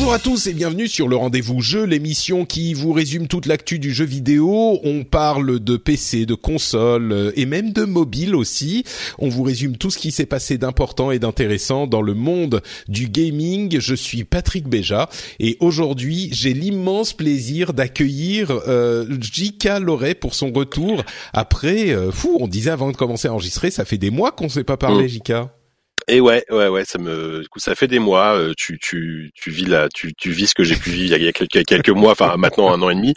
Bonjour à tous et bienvenue sur le rendez-vous jeu, l'émission qui vous résume toute l'actu du jeu vidéo. On parle de PC, de console euh, et même de mobile aussi. On vous résume tout ce qui s'est passé d'important et d'intéressant dans le monde du gaming. Je suis Patrick Béja et aujourd'hui j'ai l'immense plaisir d'accueillir euh, J.K. Loret pour son retour après, euh, fou, on disait avant de commencer à enregistrer, ça fait des mois qu'on ne s'est pas parlé, Mm. JK. Et ouais, ouais, ouais, ça me, du coup, ça fait des mois. euh, tu, tu, tu vis là, tu, tu vis ce que j'ai pu vivre il y a quelques, quelques mois, enfin maintenant un an et demi.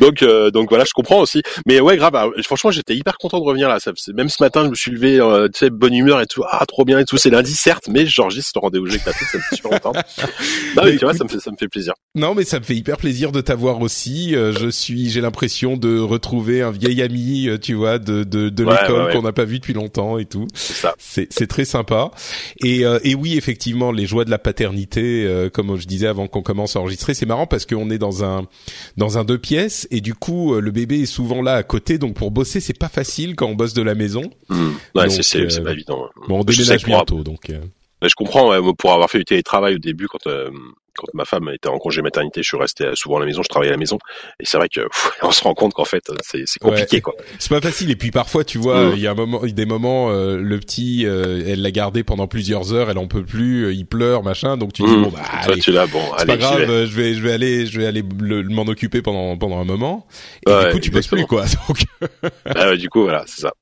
Donc, euh, donc voilà, je comprends aussi. Mais ouais, grave. alors, franchement, j'étais hyper content de revenir là. Ça, même ce matin, je me suis levé, euh, tu sais, bonne humeur et tout. Ah, trop bien et tout. C'est lundi, certes, mais j'enregistre le rendez-vous jeu avec Patrick, ça me fait super longtemps. Non, mais tu vois, ça me fait, ça me fait plaisir. Non, mais ça me fait hyper plaisir de t'avoir aussi. Euh, je suis, j'ai l'impression de retrouver un vieil ami, euh, tu vois, de de, de Ouais, l'école ouais, ouais. qu'on n'a pas vu depuis longtemps et tout. C'est ça. C'est c'est très sympa. Et euh, et oui, effectivement, les joies de la paternité, euh, comme je disais avant qu'on commence à enregistrer, c'est marrant parce qu'on est dans un dans un deux pièces et du coup, euh, le bébé est souvent là à côté. Donc pour bosser, c'est pas facile quand on bosse de la maison. Mm. Ouais, c'est, c'est, euh, pas évident. Bon, on déménage bientôt, donc. euh, Mais je comprends, ouais, pour avoir fait du télétravail au début, quand euh, quand ma femme était en congé maternité, je suis resté euh, souvent à la maison, je travaillais à la maison, et c'est vrai que pff, on se rend compte qu'en fait, euh, c'est c'est compliqué, Ouais. quoi. C'est pas facile et puis parfois tu vois Mm. il y a un moment des moments euh, le petit euh, elle l'a gardé pendant plusieurs heures elle en peut plus euh, il pleure machin donc tu dis Mm. bon bah allez, tu l'as, bon, c'est allez, pas grave vais. je vais je vais aller je vais aller le- m'en occuper pendant pendant un moment et Ouais, du coup tu bosses plus quoi donc Ah ouais, du coup, voilà, c'est ça.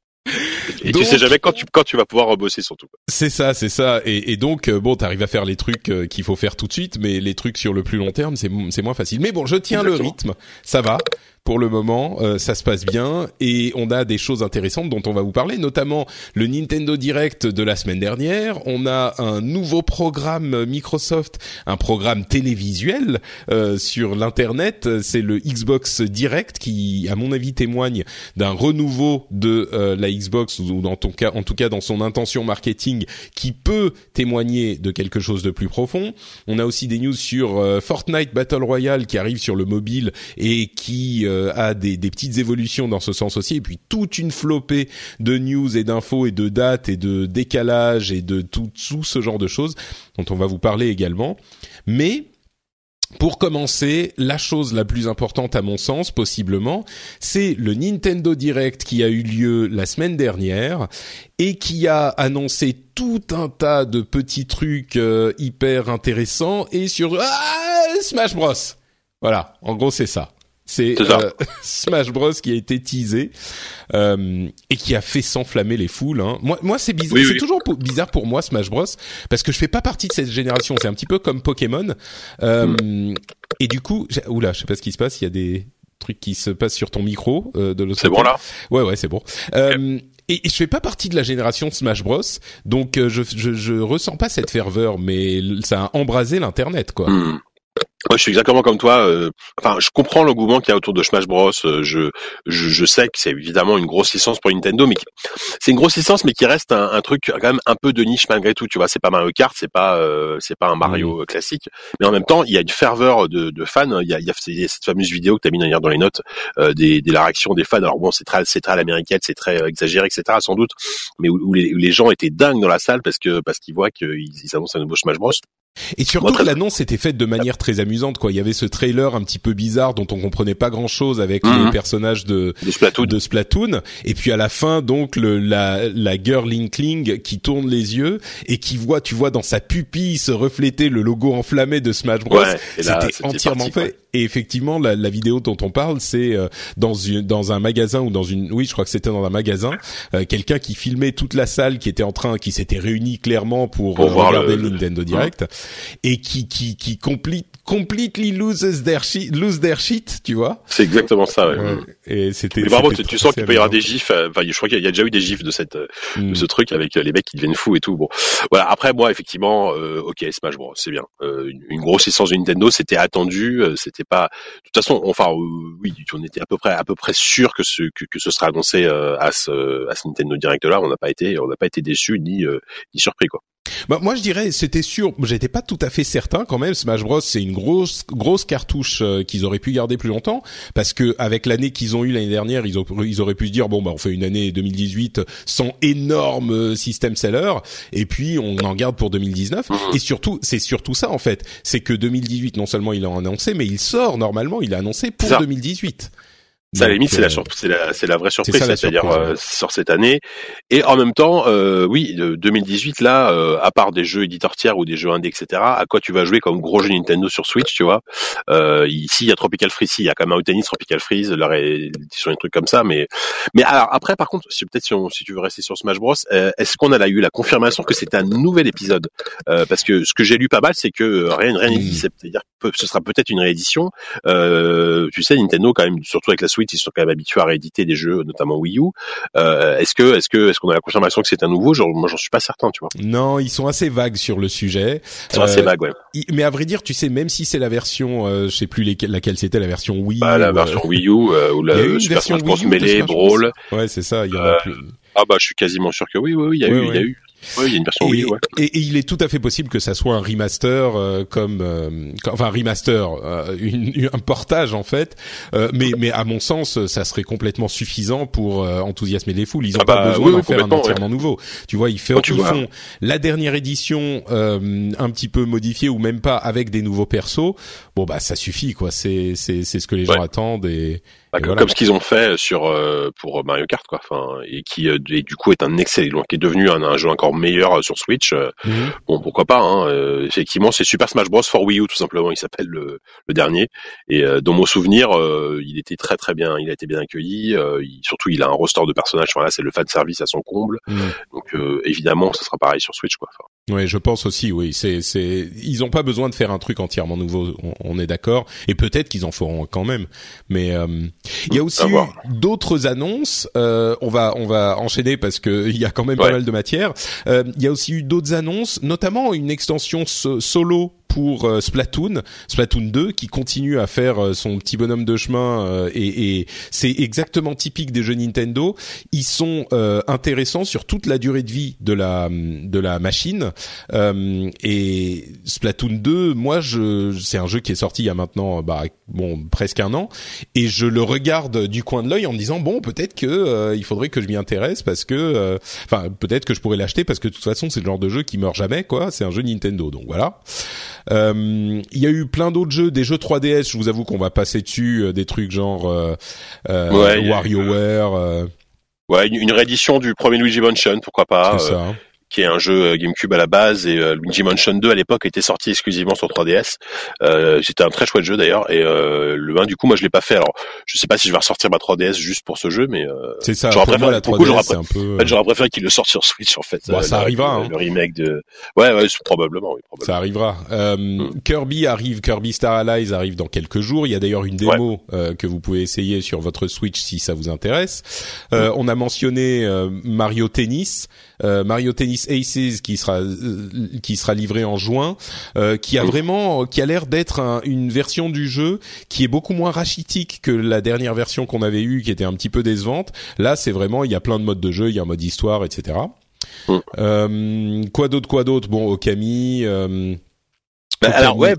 Et Donc- tu sais jamais quand tu quand tu vas pouvoir rebosser surtout. c'est ça c'est ça. Et, et donc euh, bon t'arrives à faire les trucs euh, qu'il faut faire tout de suite mais les trucs sur le plus long terme c'est c'est moins facile. Mais bon je tiens le rythme. Ça va pour le moment, euh, ça se passe bien et on a des choses intéressantes dont on va vous parler, notamment le Nintendo Direct de la semaine dernière. On a un nouveau programme Microsoft, un programme télévisuel euh, sur l'internet. C'est le Xbox Direct qui, à mon avis, témoigne d'un renouveau de euh, la Xbox ou dans ton cas, en tout cas dans son intention marketing, qui peut témoigner de quelque chose de plus profond. On a aussi des news sur euh, Fortnite Battle Royale qui arrive sur le mobile et qui euh, a des, petites évolutions dans ce sens aussi. Et puis toute une flopée de news et d'infos et de dates et de décalage et de tout, tout ce genre de choses dont on va vous parler également. Mais pour commencer, la chose la plus importante à mon sens, possiblement, c'est le Nintendo Direct qui a eu lieu la semaine dernière et qui a annoncé tout un tas de petits trucs euh, hyper intéressants et sur ah, Smash Bros. Voilà, en gros c'est ça. C'est euh, Smash Bros qui a été teasé euh, et qui a fait s'enflammer les foules. Hein. Moi, moi c'est bizarre. Oui, c'est oui. toujours bizarre pour moi Smash Bros parce que je fais pas partie de cette génération. C'est un petit peu comme Pokémon. Euh, Hmm. Et du coup, oula, je sais pas ce qui se passe. Il y a des trucs qui se passent sur ton micro euh, de l'autre C'est bon là? Ouais, ouais, c'est bon. Euh, et, je fais pas partie de la génération Smash Bros, donc euh, je, je je ressens pas cette ferveur, mais ça a embrasé l'internet, quoi. Hmm. Moi, je suis exactement comme toi. euh, enfin, je comprends l'engouement qu'il y a autour de Smash Bros. euh, je, je, je sais que c'est évidemment une grosse licence pour Nintendo, mais c'est une grosse licence, mais qui reste un, un truc quand même un peu de niche malgré tout. Tu vois, c'est pas Mario Kart, c'est pas, euh, c'est pas un Mario euh, classique, mais en même temps, il y a une ferveur de, de fans. Il y a, il y a cette fameuse vidéo que t'as mis dans les notes euh, des, des la réaction des fans. Alors bon, c'est très, c'est très à l'américaine, c'est très euh, exagéré, etc. Sans doute, mais où, où les, où les gens étaient dingues dans la salle parce que parce qu'ils voient qu'ils ils annoncent un nouveau Smash Bros. Et surtout que l'annonce était faite de manière très amusante, quoi. Il y avait ce trailer un petit peu bizarre dont on comprenait pas grand chose avec les mhm. personnages de, de Splatoon. Et puis à la fin, donc, le, la, la girl Inkling qui tourne les yeux et qui voit, tu vois, dans sa pupille se refléter le logo enflammé de Smash Bros. C'était entièrement fait. Et effectivement, la, la, vidéo dont on parle, c'est euh, dans une, dans un magasin ou dans une, oui, je crois que c'était dans un magasin, euh, quelqu'un qui filmait toute la salle qui était en train, qui s'était réunie clairement pour, euh, regarder le, Nintendo Direct, et qui qui qui complete completely loses their shit, lose their shit, tu vois. C'est exactement ça. Ouais. Et c'était. Mais tu, tu sens qu'il peut y avoir des gifs. Enfin, je crois qu'il y a déjà eu des gifs de cette, de hmm. ce truc avec les mecs qui deviennent fous et tout. Bon, voilà. Après, moi, effectivement, ok, Smash Bros, c'est bien. une, une grosse licence de Nintendo, c'était attendu, c'était pas. De toute façon, enfin, euh, oui, on était à peu près à peu près sûr que ce que, ce serait annoncé euh, à ce à ce Nintendo Direct là. On n'a pas été on n'a pas été déçu ni euh, ni surpris quoi. Bah, moi je dirais c'était sûr, j'étais pas tout à fait certain quand même. Smash Bros c'est une grosse grosse cartouche qu'ils auraient pu garder plus longtemps parce que avec l'année qu'ils ont eu l'année dernière, ils, ont, ils auraient pu se dire bon bah on fait une année 2018 sans énorme système seller et puis on en garde pour 2019 mmh. et surtout c'est surtout ça en fait, c'est que 2018 non seulement il a annoncé mais il sort normalement, il a annoncé pour 2018. Ça, à la limite, c'est la, euh, c'est la, c'est la vraie surprise, c'est-à-dire euh, sort cette année. Et en même temps, euh, oui, 2018 là, euh, à part des jeux éditeurs tiers ou des jeux indés, etc. À quoi tu vas jouer comme gros jeu Nintendo sur Switch, tu vois? Euh, Ici, il y a Tropical Freeze, il y a quand même un tennis Tropical Freeze, leur édition, des trucs comme ça. Mais, mais alors après, par contre, si peut-être si, si tu veux rester sur Smash Bros, est-ce qu'on a eu la confirmation que c'était un nouvel épisode? Parce que ce que j'ai lu pas mal, c'est que rien, rien n'est dit. C'est-à-dire que ce sera peut-être une réédition. tu sais, Nintendo quand même, surtout avec la Switch ils sont quand même habitués à rééditer des jeux, notamment Wii U. Euh, est-ce que, est-ce que, est-ce qu'on a la confirmation que c'est un nouveau? Genre, Moi, j'en suis pas certain, tu vois. Non, ils sont assez vagues sur le sujet. Ils sont assez euh, vagues, ouais. Mais à vrai dire, tu sais, même si c'est la version, euh, je sais plus laquelle c'était, la version Wii. Bah, la version Wii U ou la Super Smash Bros Melee, Brawl. Ouais, c'est ça. Il y en a plus. Ah bah, je suis quasiment sûr que oui, oui, oui, il y a eu, il y a eu. Oui, il y a une version et, Wii, ouais. et, il est tout à fait possible que ça soit un remaster euh, comme, euh, enfin un remaster, euh, une, un portage en fait. mais mais à mon sens, ça serait complètement suffisant pour enthousiasmer les foules. Ils ont ah pas bah, besoin d'en faire un entièrement nouveau. Tu vois, ils, fait, ils font la dernière édition un petit peu modifiée ou même pas avec des nouveaux persos. Bon bah ça suffit quoi. C'est c'est c'est ce que les gens attendent et bah, comme ce qu'ils ont fait sur euh, pour Mario Kart quoi. Enfin et qui euh, et du coup est un excellent qui est devenu un, un jeu encore meilleur euh, sur Switch mhm. bon pourquoi pas hein, effectivement c'est Super Smash Bros. for Wii U tout simplement il s'appelle le, le, dernier. Et dans mon souvenir il était très très bien il a été bien accueilli surtout il a un roster de personnages enfin, là c'est le fan service à son comble. Mhm. donc évidemment ça sera pareil sur Switch quoi oui, je pense aussi. Oui, c'est c'est ils ont pas besoin de faire un truc entièrement nouveau. On, est d'accord. Et peut-être qu'ils en feront quand même. Mais euh, il y a aussi d'autres annonces. Euh, on va on va enchaîner parce que il y a quand même pas mal de matière. Euh, il y a aussi eu d'autres annonces, notamment une extension solo pour euh, Splatoon, Splatoon 2, qui continue à faire euh, son petit bonhomme de chemin euh, et, et c'est exactement typique des jeux Nintendo. Ils sont intéressants sur toute la durée de vie de la de la machine. et Splatoon 2, moi, je c'est un jeu qui est sorti il y a maintenant bah, bon presque un an et je le regarde du coin de l'œil en me disant bon peut-être que il faudrait que je m'y intéresse parce que enfin peut-être que je pourrais l'acheter parce que de toute façon c'est le genre de jeu qui meurt jamais quoi. C'est un jeu Nintendo donc voilà. Euh, il y a eu plein d'autres jeux, des jeux 3DS. Je vous avoue qu'on va passer dessus, euh, des trucs genre euh, WarioWare. Ouais, une, réédition du premier Luigi Mansion, pourquoi pas. C'est ça qui est un jeu euh, GameCube à la base et euh, Luigi Mansion 2 à l'époque était sorti exclusivement sur 3DS. Euh, c'était un très chouette jeu d'ailleurs et euh, le 1 du coup moi je l'ai pas fait. Alors je sais pas si je vais ressortir ma 3DS juste pour ce jeu mais euh, c'est ça. J'aurais préféré, la 3DS, c'est un peu... en fait, j'aurais préféré qu'il le sorte sur Switch en fait. Ça arrivera. Hein. Le remake de ouais ouais probablement oui probablement. Ça arrivera. Hmm. Kirby arrive, Kirby Star Allies arrive dans quelques jours. Il y a d'ailleurs une démo que vous pouvez essayer sur votre Switch si ça vous intéresse. Hmm. On a mentionné Mario Tennis. Euh, Mario Tennis Aces qui sera euh, qui sera livré en juin, euh, qui a vraiment qui a l'air d'être une version du jeu qui est beaucoup moins rachitique que la dernière version qu'on avait eue qui était un petit peu décevante. Là, c'est vraiment il y a plein de modes de jeu, il y a un mode histoire, etc. Mm. quoi d'autre, quoi d'autre? Bon, Okami. Bah, alors ouais,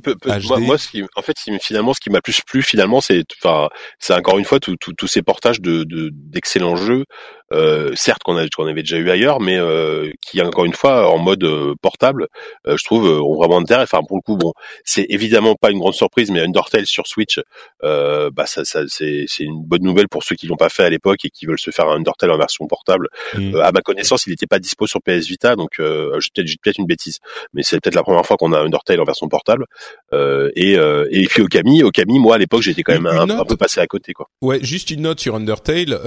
moi, ce qui, en fait, finalement, ce qui m'a plus plu, finalement, c'est, enfin, c'est encore une fois tous ces portages de d'excellents jeux euh, certes qu'on qu'on avait déjà eu ailleurs, mais euh, qui encore une fois en mode euh, portable, je trouve ont vraiment intérêt. Enfin pour le coup, bon, c'est évidemment pas une grande surprise, mais Undertale sur Switch, bah ça, ça c'est une bonne nouvelle pour ceux qui l'ont pas fait à l'époque et qui veulent se faire un Undertale en version portable. Mm. à ma connaissance, il n'était pas dispo sur PS Vita, donc euh, j'ai peut-être peut-être une bêtise, mais c'est peut-être la première fois qu'on a Undertale en version portable. et et puis Okami, Okami, moi à l'époque j'étais quand même un, un, peu passé à côté quoi. Ouais, juste une note sur Undertale.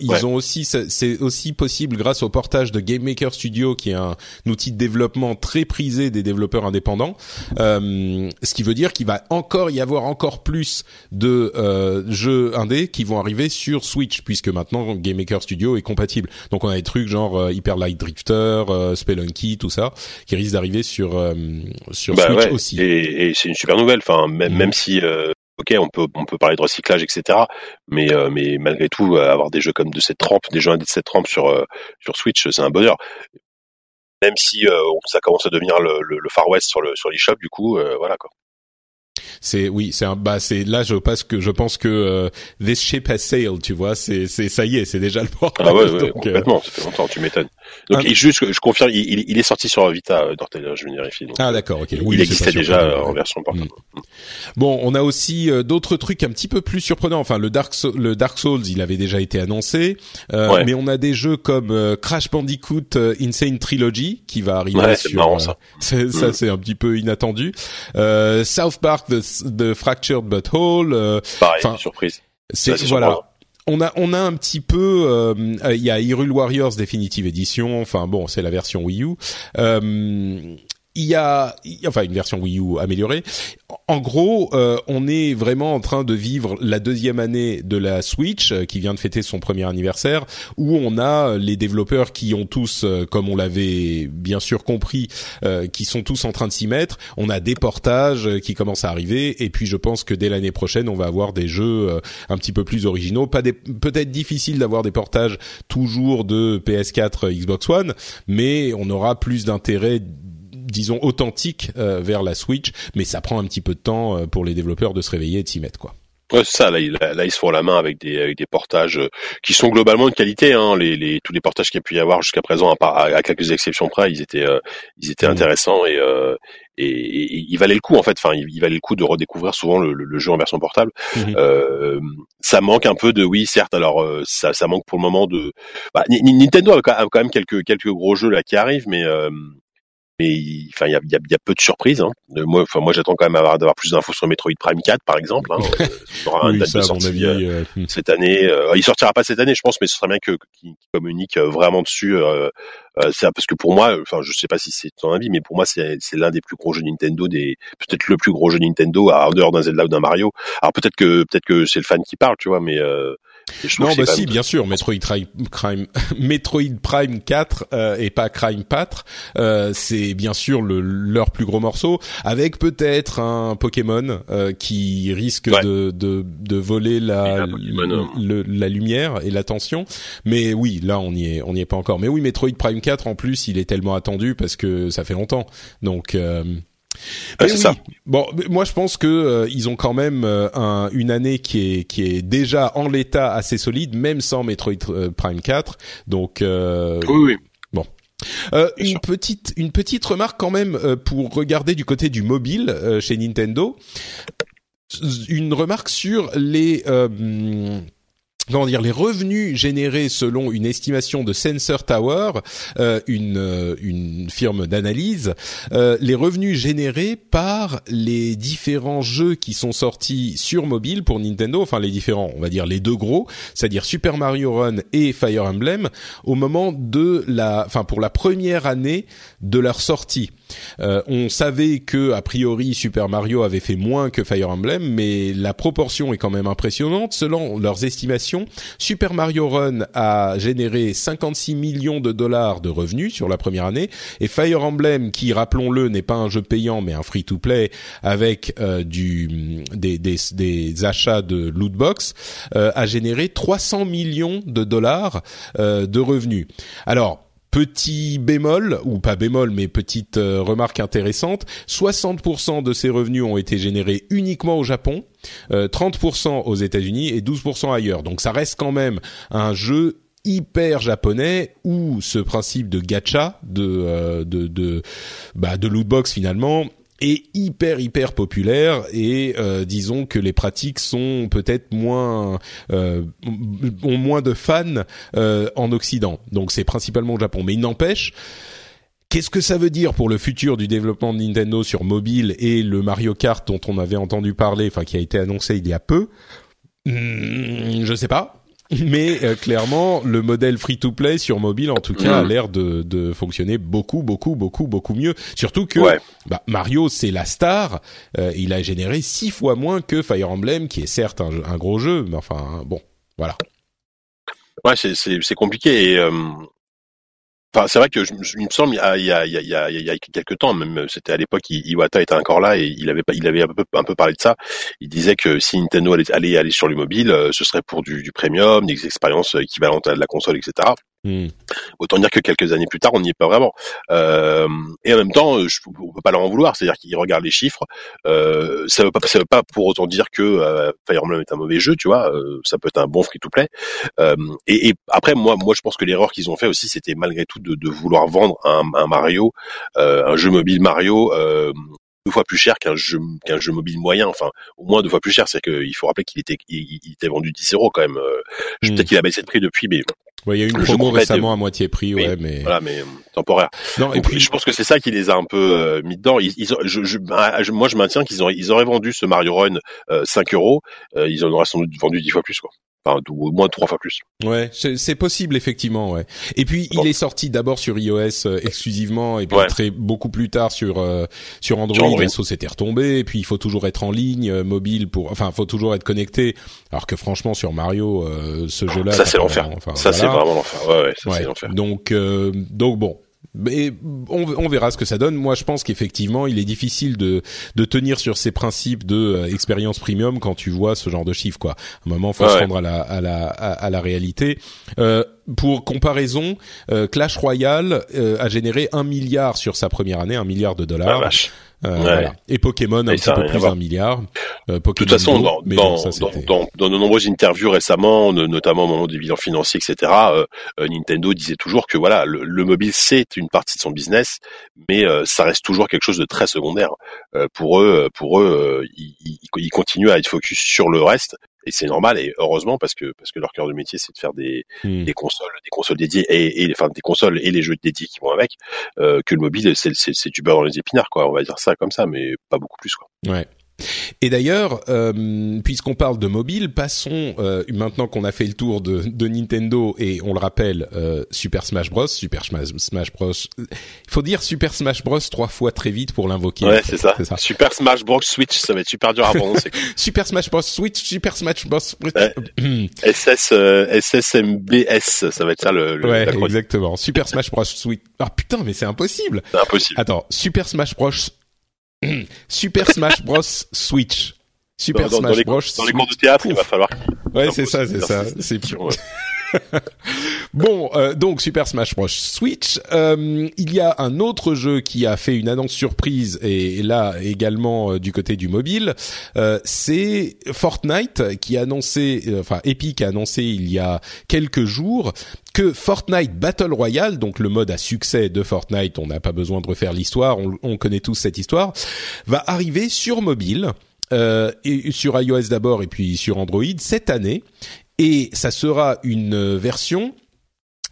ils ont aussi c'est aussi possible grâce au portage de Game Maker Studio, qui est un, outil de développement très prisé des développeurs indépendants. Euh, ce qui veut dire qu'il va encore y avoir encore plus de euh, jeux indés qui vont arriver sur Switch, puisque maintenant Game Maker Studio est compatible. Donc on a des trucs genre euh, Hyper Light Drifter, euh, Spelunky, tout ça, qui risquent d'arriver sur euh, sur bah Switch aussi. Et, et c'est une super nouvelle. Enfin, même, mm. même si ok, on peut on peut parler de recyclage, etc. Mais euh, mais malgré tout, euh, avoir des jeux comme de cette trempe, des jeux de cette trempe sur euh, sur Switch, c'est un bonheur. Même si ça commence à devenir le, le, Far West sur le sur l'eShop, du coup, voilà quoi c'est oui, c'est un bah c'est là je pense que je pense que euh, this ship has sailed, tu vois, c'est c'est ça y est, c'est déjà le port. Ah ouais, ouais donc, complètement, ça fait longtemps, tu m'étonnes. Donc juste je confirme, il, il, est sorti sur Vita euh, Dortel, je vérifie. Donc, ah d'accord, OK. Oui, il existait déjà en version portable. Mm. Bon, on a aussi euh, d'autres trucs un petit peu plus surprenants. Enfin, le Dark le Dark Souls, il avait déjà été annoncé, euh, mais on a des jeux comme Crash Bandicoot Insane Trilogy qui va arriver ouais, sur marrant, ça. ça mm. c'est un petit peu inattendu. South Park The de Fractured But Whole. Euh, Pareil, surprise. C'est voilà. On a on a un petit peu euh, il y a Hyrule Warriors Definitive Edition. Enfin bon, c'est la version Wii U. Euh, il y a, enfin une version Wii U améliorée. En gros, euh, on est vraiment en train de vivre la deuxième année de la Switch, euh, qui vient de fêter son premier anniversaire, où on a les développeurs qui ont tous, euh, comme on l'avait bien sûr compris, qui sont tous en train de s'y mettre. On a des portages qui commencent à arriver, et puis je pense que dès l'année prochaine, on va avoir des jeux un petit peu plus originaux. Pas peut-être difficile d'avoir des portages toujours de PS4, Xbox One, mais on aura plus d'intérêt disons authentique euh, vers la Switch, mais ça prend un petit peu de temps euh, pour les développeurs de se réveiller et de s'y mettre quoi. Ouais, ça. Là, là, ils se font la main avec des, avec des portages euh, qui sont globalement de qualité. Hein. Les, les, tous les portages qu'il y a pu y avoir jusqu'à présent, à, à, quelques exceptions près, ils étaient, ils étaient mmh. intéressants et, euh, et, et, il valait le coup en fait. Enfin, il, valait le coup de redécouvrir souvent le, le, jeu en version portable. Mmh. Euh, ça manque un peu de, oui, certes. Alors, ça, ça manque pour le moment de. Bah, Nintendo a quand même quelques quelques gros jeux là qui arrivent, mais mais enfin il y a, y, a, y a, peu de surprises. Hein. Moi, enfin moi j'attends quand même d'avoir plus d'infos sur Metroid Prime 4 par exemple. Hein. Il y aura un date de sortie euh, euh, hmm. cette année. Euh, il sortira pas cette année, je pense, mais ce serait bien que qu'il communique vraiment dessus. Euh, c'est parce que pour moi, enfin je sais pas si c'est ton avis, mais pour moi c'est l'un des plus gros jeux Nintendo, des peut-être le plus gros jeu Nintendo à en dehors d'un Zelda ou d'un Mario. Alors peut-être que peut-être que c'est le fan qui parle, tu vois, mais non, bah si, bien sûr, Metroid Prime, Metroid Prime 4 euh, et pas Crime 4, euh, c'est bien sûr le, leur plus gros morceau, avec peut-être un Pokémon euh, qui risque de, de, de, voler la, la lumière et l'attention. Mais oui, là on y est, on n'y est pas encore. Mais oui, Metroid Prime 4 en plus, il est tellement attendu parce que ça fait longtemps. Donc euh, c'est ça. Bon, moi je pense que euh, ils ont quand même euh, un, une année qui est qui est déjà en l'état assez solide, même sans Metroid euh, Prime 4. Donc oui, oui. Bon. une petite une petite remarque quand même pour regarder du côté du mobile chez Nintendo. Une remarque sur les comment dire les revenus générés selon une estimation de Sensor Tower, euh, une euh, une firme d'analyse, euh, les revenus générés par les différents jeux qui sont sortis sur mobile pour Nintendo, enfin les différents, on va dire les deux gros, c'est-à-dire Super Mario Run et Fire Emblem au moment de la enfin pour la première année de leur sortie. Euh, on savait que a priori Super Mario avait fait moins que Fire Emblem, mais la proportion est quand même impressionnante. Selon leurs estimations, Super Mario Run a généré 56 millions de dollars de revenus sur la première année, et Fire Emblem, qui rappelons-le n'est pas un jeu payant mais un free-to-play avec euh, du des, des, des, achats de loot box, euh, a généré 300 millions de dollars de revenus. Alors Petit bémol, ou pas bémol, mais petite euh, remarque intéressante, 60% de ces revenus ont été générés uniquement au Japon, 30% euh, aux États-Unis et 12% ailleurs. Donc ça reste quand même un jeu hyper japonais où ce principe de gacha de de de bah de lootbox finalement est hyper hyper populaire et euh, disons que les pratiques sont peut-être moins euh, ont moins de fans euh, en Occident. Donc c'est principalement au Japon, mais il n'empêche. Qu'est-ce que ça veut dire pour le futur du développement de Nintendo sur mobile et le Mario Kart dont on avait entendu parler, enfin qui a été annoncé il y a peu? Hmm, Je sais pas mais euh, clairement le modèle free to play sur mobile en tout cas a mm. l'air de, de, fonctionner beaucoup beaucoup beaucoup beaucoup mieux. Surtout que bah, Mario c'est la star. Euh, il a généré six fois moins que Fire Emblem qui est certes un, gros jeu mais enfin bon voilà. Ouais c'est c'est compliqué. Et euh, Enfin, c'est vrai que je, il me semble il y a il y a il y a, il y a quelques temps même c'était à l'époque Iwata était encore là et il avait il avait un peu un peu parlé de ça. Il disait que si Nintendo allait aller aller sur le mobile, euh, ce serait pour du, du premium, des expériences équivalentes à de la console, etc. Hmm. Autant dire que quelques années plus tard, on n'y est pas vraiment. Euh, et en même temps, je, on peut pas leur en vouloir. C'est-à-dire qu'ils regardent les chiffres. Euh, ça veut pas, veut pas pour autant dire que euh, Fire Emblem est un mauvais jeu. Tu vois, euh, ça peut être un bon free-to-play. Euh, et, et, après, moi, moi, je pense que l'erreur qu'ils ont fait aussi, c'était malgré tout de, de, vouloir vendre un, un Mario, un jeu mobile Mario deux fois plus cher qu'un jeu qu'un jeu mobile moyen enfin au moins deux fois plus cher c'est qu'il faut rappeler qu'il était il, était vendu 10 euros quand même hmm. peut-être qu'il a baissé de prix depuis mais Ouais, il y a eu une promo récemment à moitié prix, ouais, mais voilà, mais euh, temporaire. Non, et puis je pense que c'est ça qui les a un peu euh, mis dedans. Ils, ils je, bah, je, moi, je maintiens qu'ils auraient, ils auraient vendu ce Mario Run euh, 5 euros, euh, ils en auraient sans doute vendu 10 fois plus, quoi enfin au moins trois fois plus. Ouais, c'est possible effectivement, ouais. Et puis il est sorti d'abord sur iOS euh, exclusivement et puis très beaucoup plus tard sur euh, sur Android. Android. SO s'était retombé et puis il faut toujours être en ligne euh, mobile pour, enfin, faut toujours être connecté. Alors que franchement sur Mario, ce jeu-là, ça c'est l'enfer. Enfin, ça c'est vraiment l'enfer. Ouais, ouais, ça c'est l'enfer. Donc donc bon, on, on, verra ce que ça donne. Moi, je pense qu'effectivement, il est difficile de, de tenir sur ces principes de euh, expérience premium quand tu vois ce genre de chiffres. Quoi. À un moment, faut se rendre à la, à la, à, la réalité. Euh, pour comparaison, euh, Clash Royale euh, a généré un milliard sur sa première année, un milliard de dollars. Euh, voilà. Et Pokémon un petit peu plus d'un milliard. Euh, de toute façon, dans, dans, dans, dans, de nombreuses interviews récemment, notamment au moment des bilans financiers, etc., euh, Nintendo disait toujours que voilà, le, mobile c'est une partie de son business, mais ça reste toujours quelque chose de très secondaire. pour eux, pour eux, ils, ils, continuent à être focus sur le reste et c'est normal et heureusement parce que parce que leur cœur de métier c'est de faire des hmm. des consoles des consoles dédiées et, et enfin des consoles et les jeux dédiés qui vont avec euh, que le mobile c'est c'est du beurre dans les épinards quoi. On va dire ça comme ça mais pas beaucoup plus quoi. Ouais et d'ailleurs, euh, puisqu'on parle de mobile, passons euh, maintenant qu'on a fait le tour de, de, Nintendo et on le rappelle, euh, Super Smash Bros, Super Smash, Bros. Il faut dire Super Smash Bros trois fois très vite pour l'invoquer. Ouais, c'est ça. ça. Super Smash Bros Switch, ça va être super dur à prononcer. super Smash Bros Switch, Super Smash Bros. SS SSMBS, ça va être ça le. le ouais, exactement. Super Smash Bros Switch. Ah putain, mais c'est impossible. C'est impossible. Attends, Super Smash Bros Super Smash Bros Switch. Super Smash dans les, Bros. Dans les cours de théâtre, il va falloir. Ouais, c'est ça, c'est ça. C'est bon, euh, donc Super Smash Bros Switch. Euh, il y a un autre jeu qui a fait une annonce surprise et, là également euh, du côté du mobile. Euh, c'est Fortnite qui a annoncé, euh, enfin Epic a annoncé il y a quelques jours que Fortnite Battle Royale, donc le mode à succès de Fortnite, on n'a pas besoin de refaire l'histoire, on, on, connaît tous cette histoire, va arriver sur mobile. Euh, et sur iOS d'abord et puis sur Android cette année et ça sera une version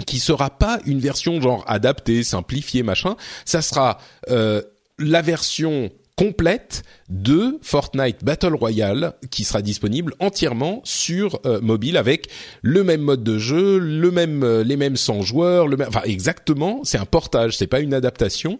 qui sera pas une version genre adaptée, simplifiée, machin. Ça sera euh, la version complète de Fortnite Battle Royale qui sera disponible entièrement sur euh, mobile avec le même mode de jeu, le même euh, les mêmes 100 joueurs, le même enfin exactement, c'est un portage, c'est pas une adaptation.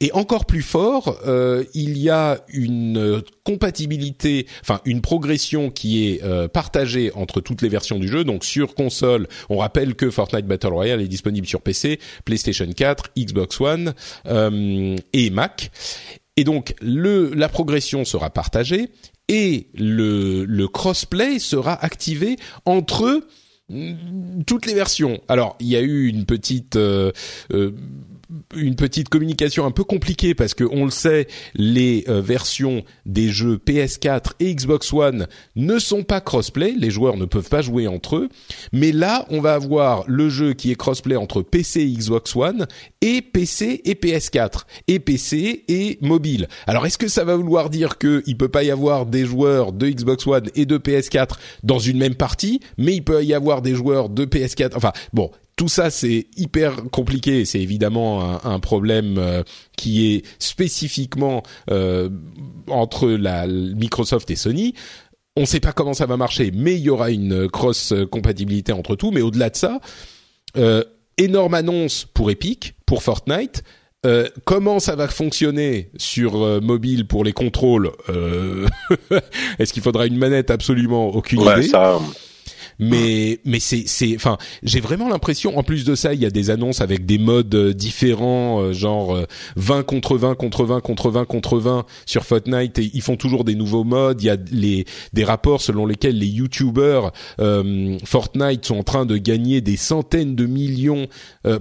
Et encore plus fort, euh, il y a une compatibilité, enfin une progression qui est partagée entre toutes les versions du jeu. Donc sur console, on rappelle que Fortnite Battle Royale est disponible sur PC, PlayStation 4, Xbox One et Mac. Et donc le la progression sera partagée et le le crossplay sera activé entre mm, toutes les versions. Alors, il y a eu une petite euh, euh, une petite communication un peu compliquée parce que on le sait, les euh, versions des jeux PS4 et Xbox One ne sont pas crossplay, les joueurs ne peuvent pas jouer entre eux. Mais là, on va avoir le jeu qui est crossplay entre PC et Xbox One et PC et PS4 et PC et mobile. Alors est-ce que ça va vouloir dire que il peut pas y avoir des joueurs de Xbox One et de PS4 dans une même partie, mais il peut y avoir des joueurs de PS4. Enfin bon, tout ça c'est hyper compliqué. C'est évidemment un, problème euh, qui est spécifiquement euh, entre la Microsoft et Sony. On ne sait pas comment ça va marcher, mais il y aura une cross compatibilité entre tout. Mais au-delà de ça, euh, énorme annonce pour Epic, pour Fortnite. Euh, comment ça va fonctionner sur euh, mobile pour les contrôles Est-ce qu'il faudra une manette? Absolument aucune ouais, idée. Ça, mais mais c'est c'est enfin j'ai vraiment l'impression en plus de ça il y a des annonces avec des modes euh, différents euh, genre 20 euh, contre 20 contre 20 contre 20 contre 20 sur Fortnite et ils font toujours des nouveaux modes. Il y a les des rapports selon lesquels les youtubeurs Fortnite sont en train de gagner des centaines de millions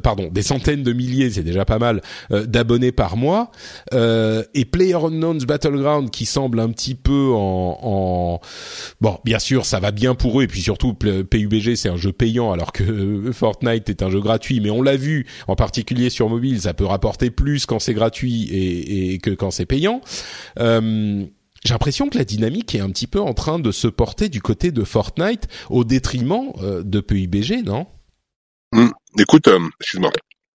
pardon des centaines de milliers c'est déjà pas mal d'abonnés par mois. Et PlayerUnknown's Battleground qui semble un petit peu en, en bon bien sûr ça va bien pour eux et puis surtout PUBG c'est un jeu payant alors que euh, Fortnite est un jeu gratuit, mais on l'a vu en particulier sur mobile, ça peut rapporter plus quand c'est gratuit et, que quand c'est payant. Euh, j'ai l'impression que la dynamique est un petit peu en train de se porter du côté de Fortnite au détriment euh, de PUBG, non? Mmh. Écoute, excuse-moi.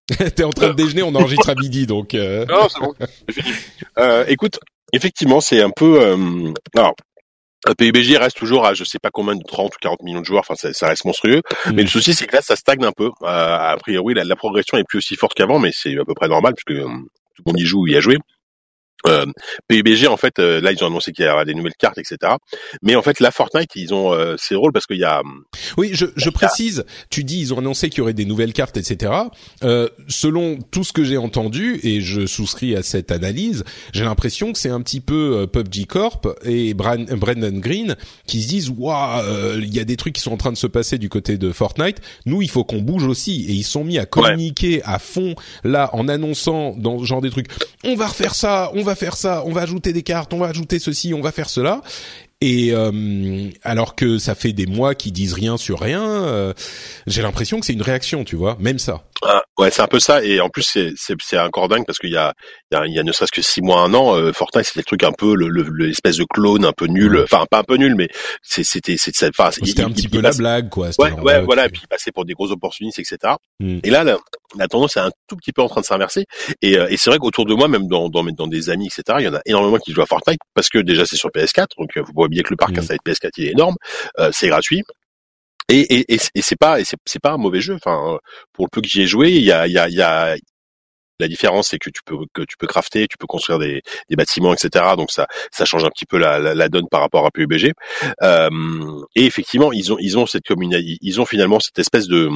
T'es en train de déjeuner, on enregistre à midi, donc. Non, c'est bon. écoute, effectivement, c'est un peu. alors, PUBG reste toujours à je sais pas combien de 30 ou 40 millions de joueurs, enfin ça, ça reste monstrueux. Mm. Mais le souci c'est que là ça stagne un peu. Euh, a priori la, la, progression est plus aussi forte qu'avant, mais c'est à peu près normal puisque euh, tout le monde y joue, y a joué. Euh, PUBG en fait euh, là ils ont annoncé qu'il y aura des nouvelles cartes etc mais en fait la Fortnite ils ont euh, c'est drôle parce qu'il y a oui je, je précise tu dis ils ont annoncé qu'il y aurait des nouvelles cartes etc euh, selon tout ce que j'ai entendu et je souscris à cette analyse j'ai l'impression que c'est un petit peu euh, PUBG Corp et Brendan Green qui se disent waouh il y a des trucs qui sont en train de se passer du côté de Fortnite. Nous il faut qu'on bouge aussi. Et ils sont mis à communiquer à fond là en annonçant dans ce genre des trucs. On va refaire ça on va faire ça, on va ajouter des cartes, on va ajouter ceci, on va faire cela. Et euh, alors que ça fait des mois qu'ils disent rien sur rien, euh, j'ai l'impression que c'est une réaction, tu vois, même ça. Ah, ouais, c'est un peu ça. Et en plus, c'est c'est encore dingue parce qu'il y a il y a, il y a ne serait-ce que six mois, un an, euh, Fortnite c'était le truc un peu le l'espèce de clone un peu nul, enfin pas un peu nul, mais c'était c'était enfin c'était un petit peu la blague quoi. Ouais, ouais, voilà. Et puis il passait pour des gros opportunistes, etc. Hmm. Et là, la, tendance est un tout petit peu en train de s'inverser. Et, euh, et c'est vrai qu'autour de moi, même dans, dans dans des amis, etc. Il y en a énormément qui jouent à Fortnite parce que déjà c'est sur PS4, donc vous voyez bien que le parc mmh. PS4 il est énorme, euh, c'est gratuit. Et, et, et, c'est pas et c'est pas un mauvais jeu. Enfin, pour le peu que j'y ai joué, il y a, il y a, il y a la différence, c'est que tu peux que tu peux crafter, tu peux construire des, des bâtiments, etc. Donc ça ça change un petit peu la, la, donne par rapport à PUBG. Euh, et effectivement, ils ont ils ont cette ils ont finalement cette espèce de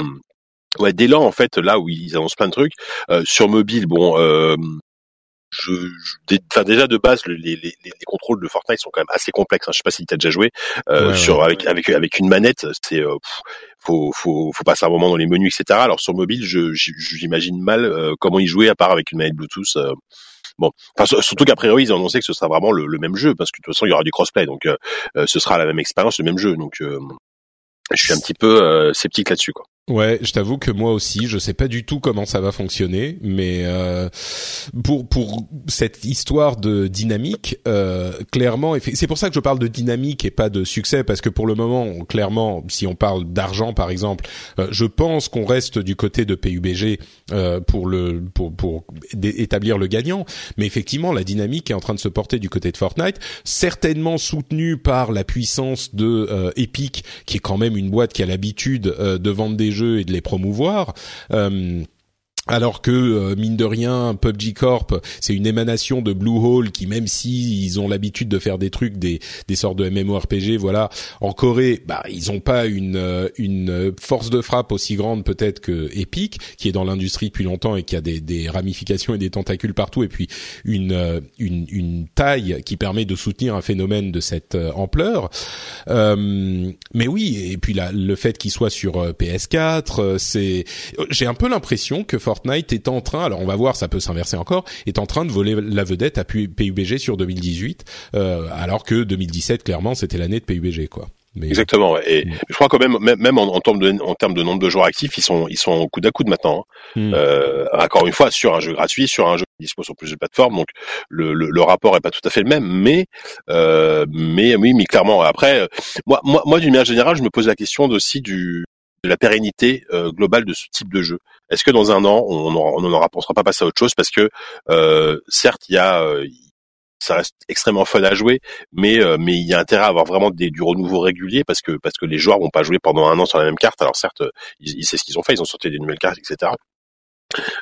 ouais d'élan en fait là où ils annoncent plein de trucs euh, sur mobile. Bon, euh, je, enfin déjà de base, les, les, les, contrôles de Fortnite sont quand même assez complexes. Hein. Je sais pas si tu as déjà joué euh, sur avec avec avec une manette. C'est euh, faut faut faut passer un moment dans les menus, etc. Alors sur mobile, je j'imagine mal euh, comment y jouer à part avec une manette Bluetooth. Euh. Bon, enfin, surtout qu'à priori ils ont annoncé que ce sera vraiment le, le, même jeu parce que de toute façon il y aura du crossplay, donc euh, ce sera la même expérience, le même jeu. Donc je suis un petit peu sceptique là-dessus, quoi. Ouais, je t'avoue que moi aussi, je sais pas du tout comment ça va fonctionner, mais euh, pour pour cette histoire de dynamique, euh, clairement, c'est pour ça que je parle de dynamique et pas de succès, parce que pour le moment, clairement, si on parle d'argent par exemple, euh, je pense qu'on reste du côté de PUBG euh, pour le pour pour établir le gagnant, mais effectivement, la dynamique est en train de se porter du côté de Fortnite, certainement soutenue par la puissance de euh, Epic, qui est quand même une boîte qui a l'habitude de vendre des et de les promouvoir. Euh, alors que euh, mine de rien, PUBG Corp, c'est une émanation de Bluehole qui, même si ils ont l'habitude de faire des trucs, des, des sortes de MMORPG, voilà, en Corée, bah ils ont pas une euh, une force de frappe aussi grande peut-être que Epic, qui est dans l'industrie depuis longtemps et qui a des, des ramifications et des tentacules partout, et puis une euh, une, une taille qui permet de soutenir un phénomène de cette ampleur. Euh, mais oui, et puis là, le fait qu'il soit sur PS4, c'est, j'ai un peu l'impression que Fortnite est en train, alors on va voir, ça peut s'inverser encore, est en train de voler la vedette à PUBG sur 2018, euh, alors que 2017 clairement c'était l'année de PUBG quoi. Exactement. Et mm. je crois quand même, même, en, termes de, en termes de nombre de joueurs actifs, ils sont, ils sont coup à coude maintenant. Hein. Mm. Euh, encore une fois, sur un jeu gratuit, sur un jeu qui dispose sur plus de plateformes, donc le, le, rapport est pas tout à fait le même, mais, euh, mais oui, mais clairement. Après, moi, moi, moi d'une manière générale, je me pose la question aussi du de la pérennité euh, globale de ce type de jeu. Est-ce que dans un an, on on sera pas passé à autre chose parce que euh, certes, il y a ça reste extrêmement fun à jouer, mais euh, il y a intérêt à avoir vraiment des, du renouveau régulier parce que parce que les joueurs vont pas jouer pendant un an sur la même carte. Alors certes, ils, c'est ce qu'ils ont fait, ils ont sorti des nouvelles cartes, etc.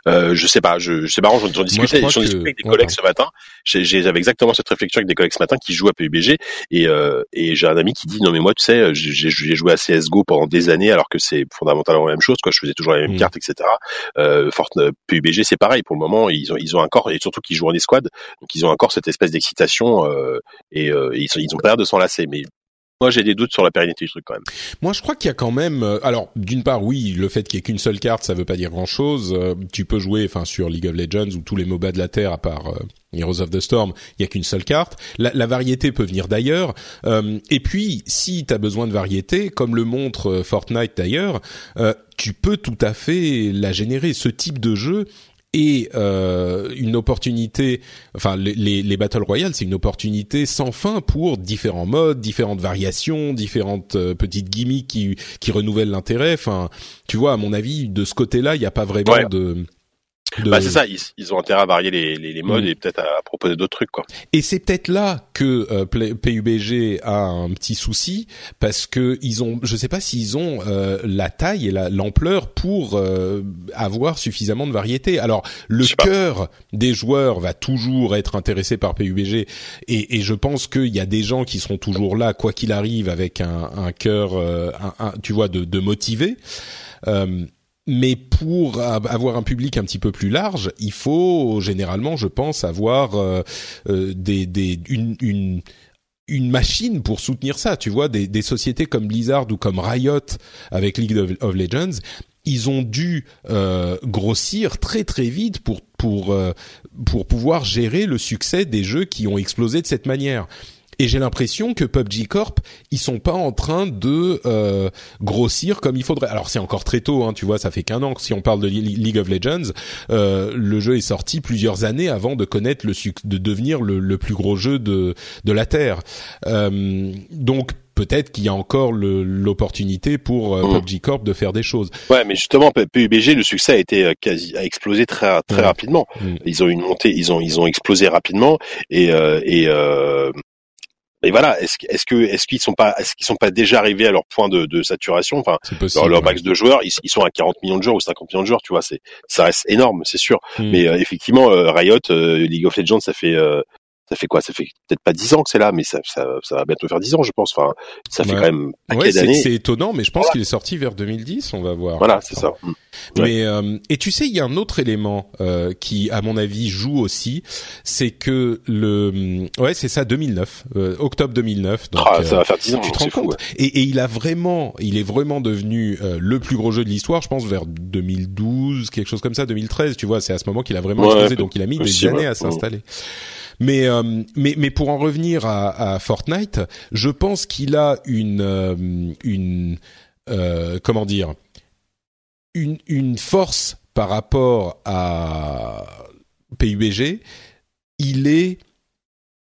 Euh, je sais pas, je, c'est marrant, j'en discutais, j'en discutais avec des collègues ce matin. J'avais exactement cette réflexion avec des collègues ce matin qui jouent à PUBG et, euh, et j'ai un ami qui dit non mais moi tu sais, j'ai joué à CS:GO pendant des années alors que c'est fondamentalement la même chose, quoi. Je faisais toujours la même mmh. carte, etc. Euh, Fortnite, PUBG c'est pareil pour le moment, ils ont ils ont encore et surtout qu'ils jouent en escouade, donc ils ont encore cette espèce d'excitation euh, et, euh, ils, sont, ils ont pas l'air de s'enlacer. Mais moi, j'ai des doutes sur la pérennité du truc quand même. Moi, je crois qu'il y a quand même. Euh, alors, d'une part, oui, le fait qu'il y ait qu'une seule carte, ça veut pas dire grand-chose. Euh, tu peux jouer, enfin, sur League of Legends ou tous les MOBA de la terre, à part euh, Heroes of the Storm, il y a qu'une seule carte. La, la variété peut venir d'ailleurs. et puis, si tu as besoin de variété, comme le montre Fortnite d'ailleurs, tu peux tout à fait la générer. Ce type de jeu et euh, une opportunité. Enfin, les, les battle royale, c'est une opportunité sans fin pour différents modes, différentes variations, différentes euh, petites gimmicks qui qui renouvellent l'intérêt. Enfin, tu vois, à mon avis, de ce côté-là, il n'y a pas vraiment de bah c'est ça, ils, ils, ont intérêt à varier les, les, les modes mm. et peut-être à proposer d'autres trucs quoi. Et c'est peut-être là que euh, PUBG a un petit souci parce que ils ont, je sais pas s'ils ont euh, la taille et l'ampleur pour euh, avoir suffisamment de variété. Alors le cœur des joueurs va toujours être intéressé par PUBG et, et je pense qu'il y a des gens qui seront toujours là quoi qu'il arrive avec un, un cœur, un, tu vois, de, de motiver. Euh, mais pour avoir un public un petit peu plus large, il faut généralement, je pense, avoir euh, euh, des, des une, une une machine pour soutenir ça. Tu vois, des, des, sociétés comme Blizzard ou comme Riot avec League of, Legends, ils ont dû euh, grossir très très vite pour pour pour pouvoir gérer le succès des jeux qui ont explosé de cette manière. Et j'ai l'impression que PUBG Corp, ils sont pas en train de euh, grossir comme il faudrait. Alors c'est encore très tôt, hein, tu vois, ça fait qu'un an. Si on parle de League of Legends, euh, le jeu est sorti plusieurs années avant de connaître le de devenir le, le, plus gros jeu de de la terre. Euh, donc peut-être qu'il y a encore l'opportunité pour euh, mmh. PUBG Corp de faire des choses. Ouais, mais justement PUBG, le succès a été euh, quasi a explosé très très rapidement. Mmh. Ils ont une montée, ils ont ils ont explosé rapidement et euh, et euh, et voilà, est-ce est-ce que est-ce qu'ils sont pas est-ce qu'ils sont pas déjà arrivés à leur point de, de saturation? Enfin, leur, leur max de joueurs, ils, ils, sont à 40 millions de joueurs ou 50 millions de joueurs, tu vois, c'est ça reste énorme, c'est sûr. Hmm. Mais euh, effectivement, euh, Riot, euh, League of Legends, ça fait ça fait quoi? Ça fait peut-être pas dix ans que c'est là, mais ça, ça, ça, va bientôt faire dix ans, je pense. Enfin, ça fait quand même un ouais, d'années. C'est étonnant, mais je pense qu'il est sorti vers 2010. On va voir. Voilà, c'est ça. Mm. Mais euh, et tu sais, il y a un autre élément euh, qui, à mon avis, joue aussi, c'est que le mm, ouais, c'est ça, 2009, euh, octobre 2009. Donc, ah, ça va faire dix ans. Tu te rends compte? et, et, il a vraiment, il est vraiment devenu le plus gros jeu de l'histoire, je pense, vers 2012, quelque chose comme ça, 2013. Tu vois, c'est à ce moment qu'il a vraiment explosé. Donc, il a mis des années à s'installer. Mais euh, mais mais pour en revenir à, à Fortnite, je pense qu'il a une euh, une euh, comment dire une une force par rapport à PUBG. Il est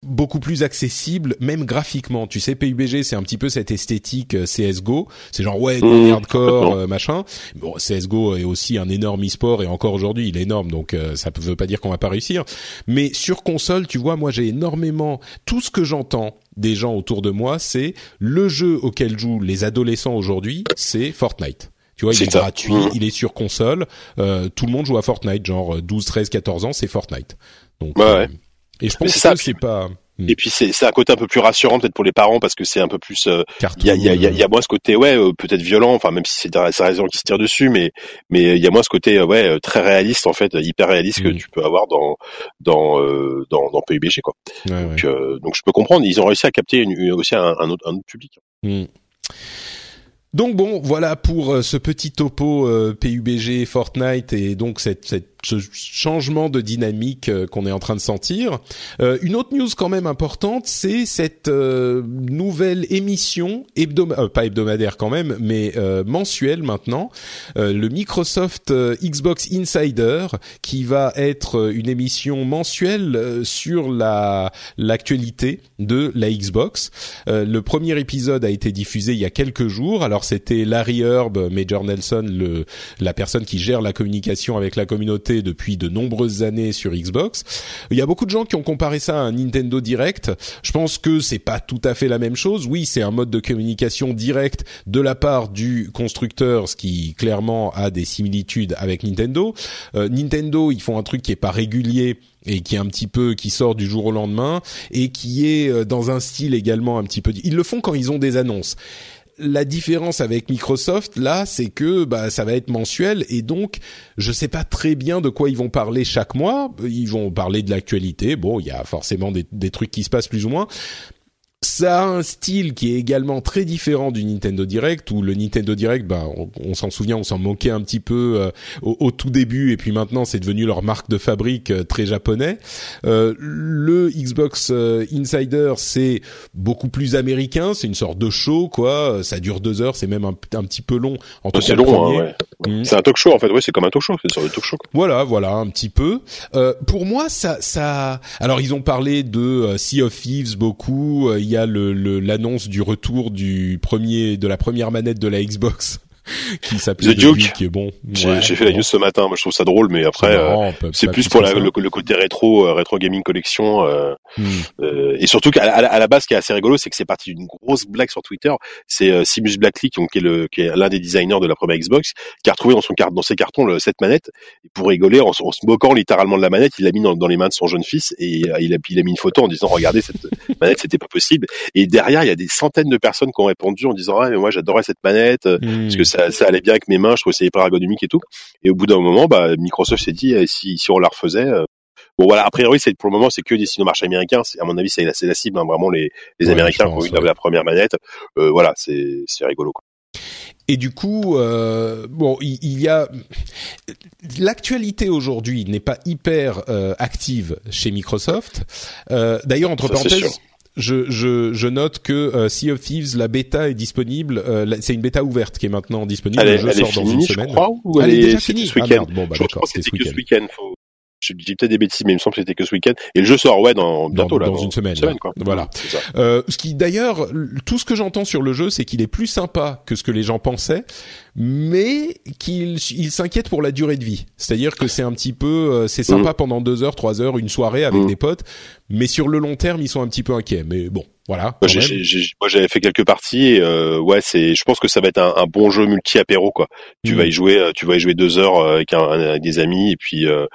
beaucoup plus accessible, même graphiquement. Tu sais, PUBG, c'est un petit peu cette esthétique euh, CS:GO. C'est genre ouais, mmh, hardcore, euh, machin. Bon, CS:GO est aussi un énorme e-sport et encore aujourd'hui, il est énorme, donc euh, ça ne veut pas dire qu'on va pas réussir. Mais sur console, tu vois, moi, j'ai énormément tout ce que j'entends des gens autour de moi, c'est le jeu auquel jouent les adolescents aujourd'hui, c'est Fortnite. Tu vois, il est, gratuit, mmh. il est sur console, tout le monde joue à Fortnite, genre 12, 13, 14 ans, c'est Fortnite. Donc, ouais. Et je pense que c'est pas. Et puis c'est un côté un peu plus rassurant peut-être pour les parents parce que c'est un peu plus euh, il y a il y a, y a moins ce côté ouais euh, peut-être violent enfin même si c'est sa raison qui se tire dessus mais mais il y a moins ce côté euh, ouais très réaliste en fait hyper réaliste que hmm. tu peux avoir dans dans dans, dans PUBG quoi. donc donc je peux comprendre ils ont réussi à capter une, aussi un, autre un autre public. Hmm. Donc bon, voilà pour ce petit topo PUBG Fortnite et donc cette, cette ce changement de dynamique euh, qu'on est en train de sentir. Euh, une autre news quand même importante, c'est cette euh, nouvelle émission hebdomadaire, pas hebdomadaire quand même, mais mensuelle maintenant, le Microsoft Xbox Insider, qui va être une émission mensuelle sur la l'actualité de la Xbox. le premier épisode a été diffusé il y a quelques jours. Alors c'était Larry Herb, Major Nelson, le la personne qui gère la communication avec la communauté depuis de nombreuses années sur Xbox. Il y a beaucoup de gens qui ont comparé ça à un Nintendo Direct. Je pense que c'est pas tout à fait la même chose. Oui, c'est un mode de communication direct de la part du constructeur, ce qui clairement a des similitudes avec Nintendo. Euh, Nintendo, ils font un truc qui est pas régulier et qui est un petit peu qui sort du jour au lendemain et qui est euh, dans un style également un petit peu ils le font quand ils ont des annonces la différence avec Microsoft là, c'est que bah ça va être mensuel et donc je sais pas très bien de quoi ils vont parler chaque mois. Ils vont parler de l'actualité. Bon, il y a forcément des, des, trucs qui se passent plus ou moins, ça a un style qui est également très différent du Nintendo Direct où le Nintendo Direct ben on, s'en souvient on s'en moquait un petit peu euh, au, tout début et puis maintenant c'est devenu leur marque de fabrique euh, très japonais. Euh, le Xbox Insider c'est beaucoup plus américain c'est une sorte de show quoi. Ça dure deux heures c'est même un, petit peu long. En tout cas c'est long hein, mmh. c'est un talk show en fait. Ouais c'est comme un talk show c'est une sorte de talk show voilà voilà un petit peu. Pour moi ça ça alors ils ont parlé de Sea of Thieves beaucoup il y a le l'annonce du retour du premier de la première manette de la Xbox qui s'appelait The Duke, qui est bon. J'ai fait la news ce matin, moi je trouve ça drôle, mais après euh, c'est plus pour le, côté rétro, euh, rétro gaming collection, euh, hmm. euh et surtout qu'à à, la base, ce qui est assez rigolo, c'est que c'est parti d'une grosse blague sur Twitter. C'est euh, Simus Blackley, qui, est le, qui est l'un des designers de la première Xbox, qui a retrouvé dans son carte, dans ses cartons le, cette manette. Et pour rigoler, en, se moquant littéralement de la manette, il l'a mis dans, dans, les mains de son jeune fils et il a, il a mis une photo en disant regardez cette manette, c'était pas possible. Et derrière, il y a des centaines de personnes qui ont répondu en disant ah mais moi j'adorais cette manette hmm. parce que ça ça, allait bien avec mes mains, je trouvais ça hyper ergonomique et tout. Et au bout d'un moment, bah, Microsoft s'est dit, eh, si, si on la refaisait, euh, Bon voilà, a priori c'est pour le moment c'est que des marché américains. À mon avis c'est la, la cible, hein, vraiment les, les Américains qui ont eu la première manette. Euh, voilà, c'est rigolo. Quoi. Et du coup, euh, bon, il, il, y a l'actualité aujourd'hui n'est pas hyper euh, active chez Microsoft. Euh, D'ailleurs, entre parenthèses, je, je, je, note que euh, Sea of Thieves, la bêta est disponible. Euh, c'est une bêta ouverte qui est maintenant disponible. Elle, le jeu sort dans une semaine. Crois, ou elle, est, déjà finie. Ce week-end. Ah, bon, bah, je crois que c'était ce week-end. Faut je dis peut-être des bêtises, mais il me semble que c'était que ce week-end. Et le jeu sort ouais dans bientôt dans, là, dans, une semaine. quoi. Voilà. Euh, ce qui d'ailleurs, tout ce que j'entends sur le jeu, c'est qu'il est plus sympa que ce que les gens pensaient, mais qu'il il s'inquiète pour la durée de vie. C'est-à-dire que c'est un petit peu, euh, c'est sympa mm. pendant deux heures, trois heures, une soirée avec mm. des potes, mais sur le long terme, ils sont un petit peu inquiets. Mais bon, voilà. Moi, j'avais fait quelques parties et euh, ouais, c'est. Je pense que ça va être un, un bon jeu multi apéro quoi. Tu vas y mm. jouer, euh, tu vas y jouer deux heures euh, avec, un, des amis et puis euh,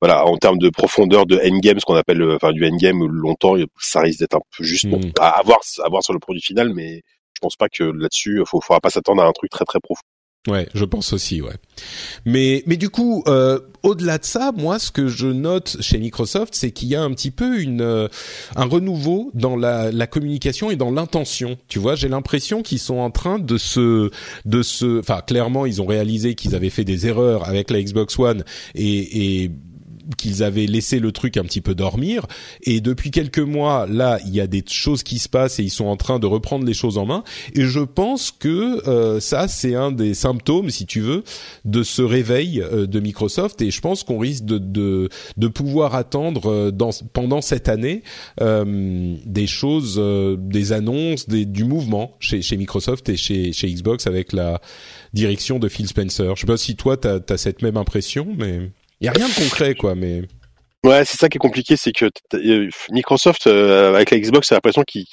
voilà. En termes de profondeur de endgame, ce qu'on appelle, enfin du endgame, longtemps, ça risque d'être un peu juste. Bon, mm. à, voir, à voir sur le produit final, mais je pense pas que là-dessus, faut, faudra pas s'attendre à un truc très très profond. Ouais, je pense aussi, ouais. Mais mais du coup, euh, au-delà de ça, moi, ce que je note chez Microsoft, c'est qu'il y a un petit peu une euh, un renouveau dans la, la communication et dans l'intention. Tu vois, j'ai l'impression qu'ils sont en train de se de se, enfin, clairement, ils ont réalisé qu'ils avaient fait des erreurs avec la Xbox One et, et qu'ils avaient laissé le truc un petit peu dormir. Et depuis quelques mois, là, il y a des choses qui se passent et ils sont en train de reprendre les choses en main. Et je pense que euh, ça, c'est un des symptômes, si tu veux, de ce réveil euh, de Microsoft. Et je pense qu'on risque de, de, de, pouvoir attendre euh, dans, pendant cette année des choses, des annonces, des, du mouvement chez, chez Microsoft et chez, chez Xbox avec la direction de Phil Spencer. Je sais pas si toi, tu as, cette même impression, mais... Il a rien de concret, quoi, mais. Ouais, c'est ça qui est compliqué, c'est que euh, Microsoft euh, avec la Xbox, c'est l'impression qu'ils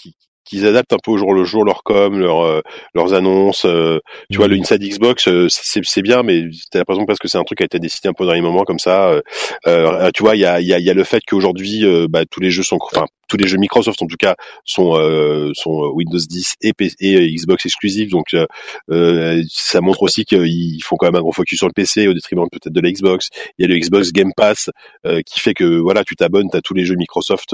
qu'ils adaptent un peu au jour le jour leur com, leur, euh, leurs annonces. Euh, tu vois, le. Inside Xbox, euh, c'est bien, mais t'as l'impression parce que c'est un truc qui a été décidé un peu dans les moments comme ça. tu vois, il y a, y, a, y a le fait qu'aujourd'hui, bah, tous les jeux sont, enfin, tous les jeux Microsoft en tout cas sont sont Windows 10 et, et Xbox exclusifs. Donc, ça montre aussi qu'ils font quand même un gros focus sur le PC au détriment peut-être de la Xbox. Il y a le Xbox Game Pass qui fait que voilà, tu t'abonnes, t'as tous les jeux Microsoft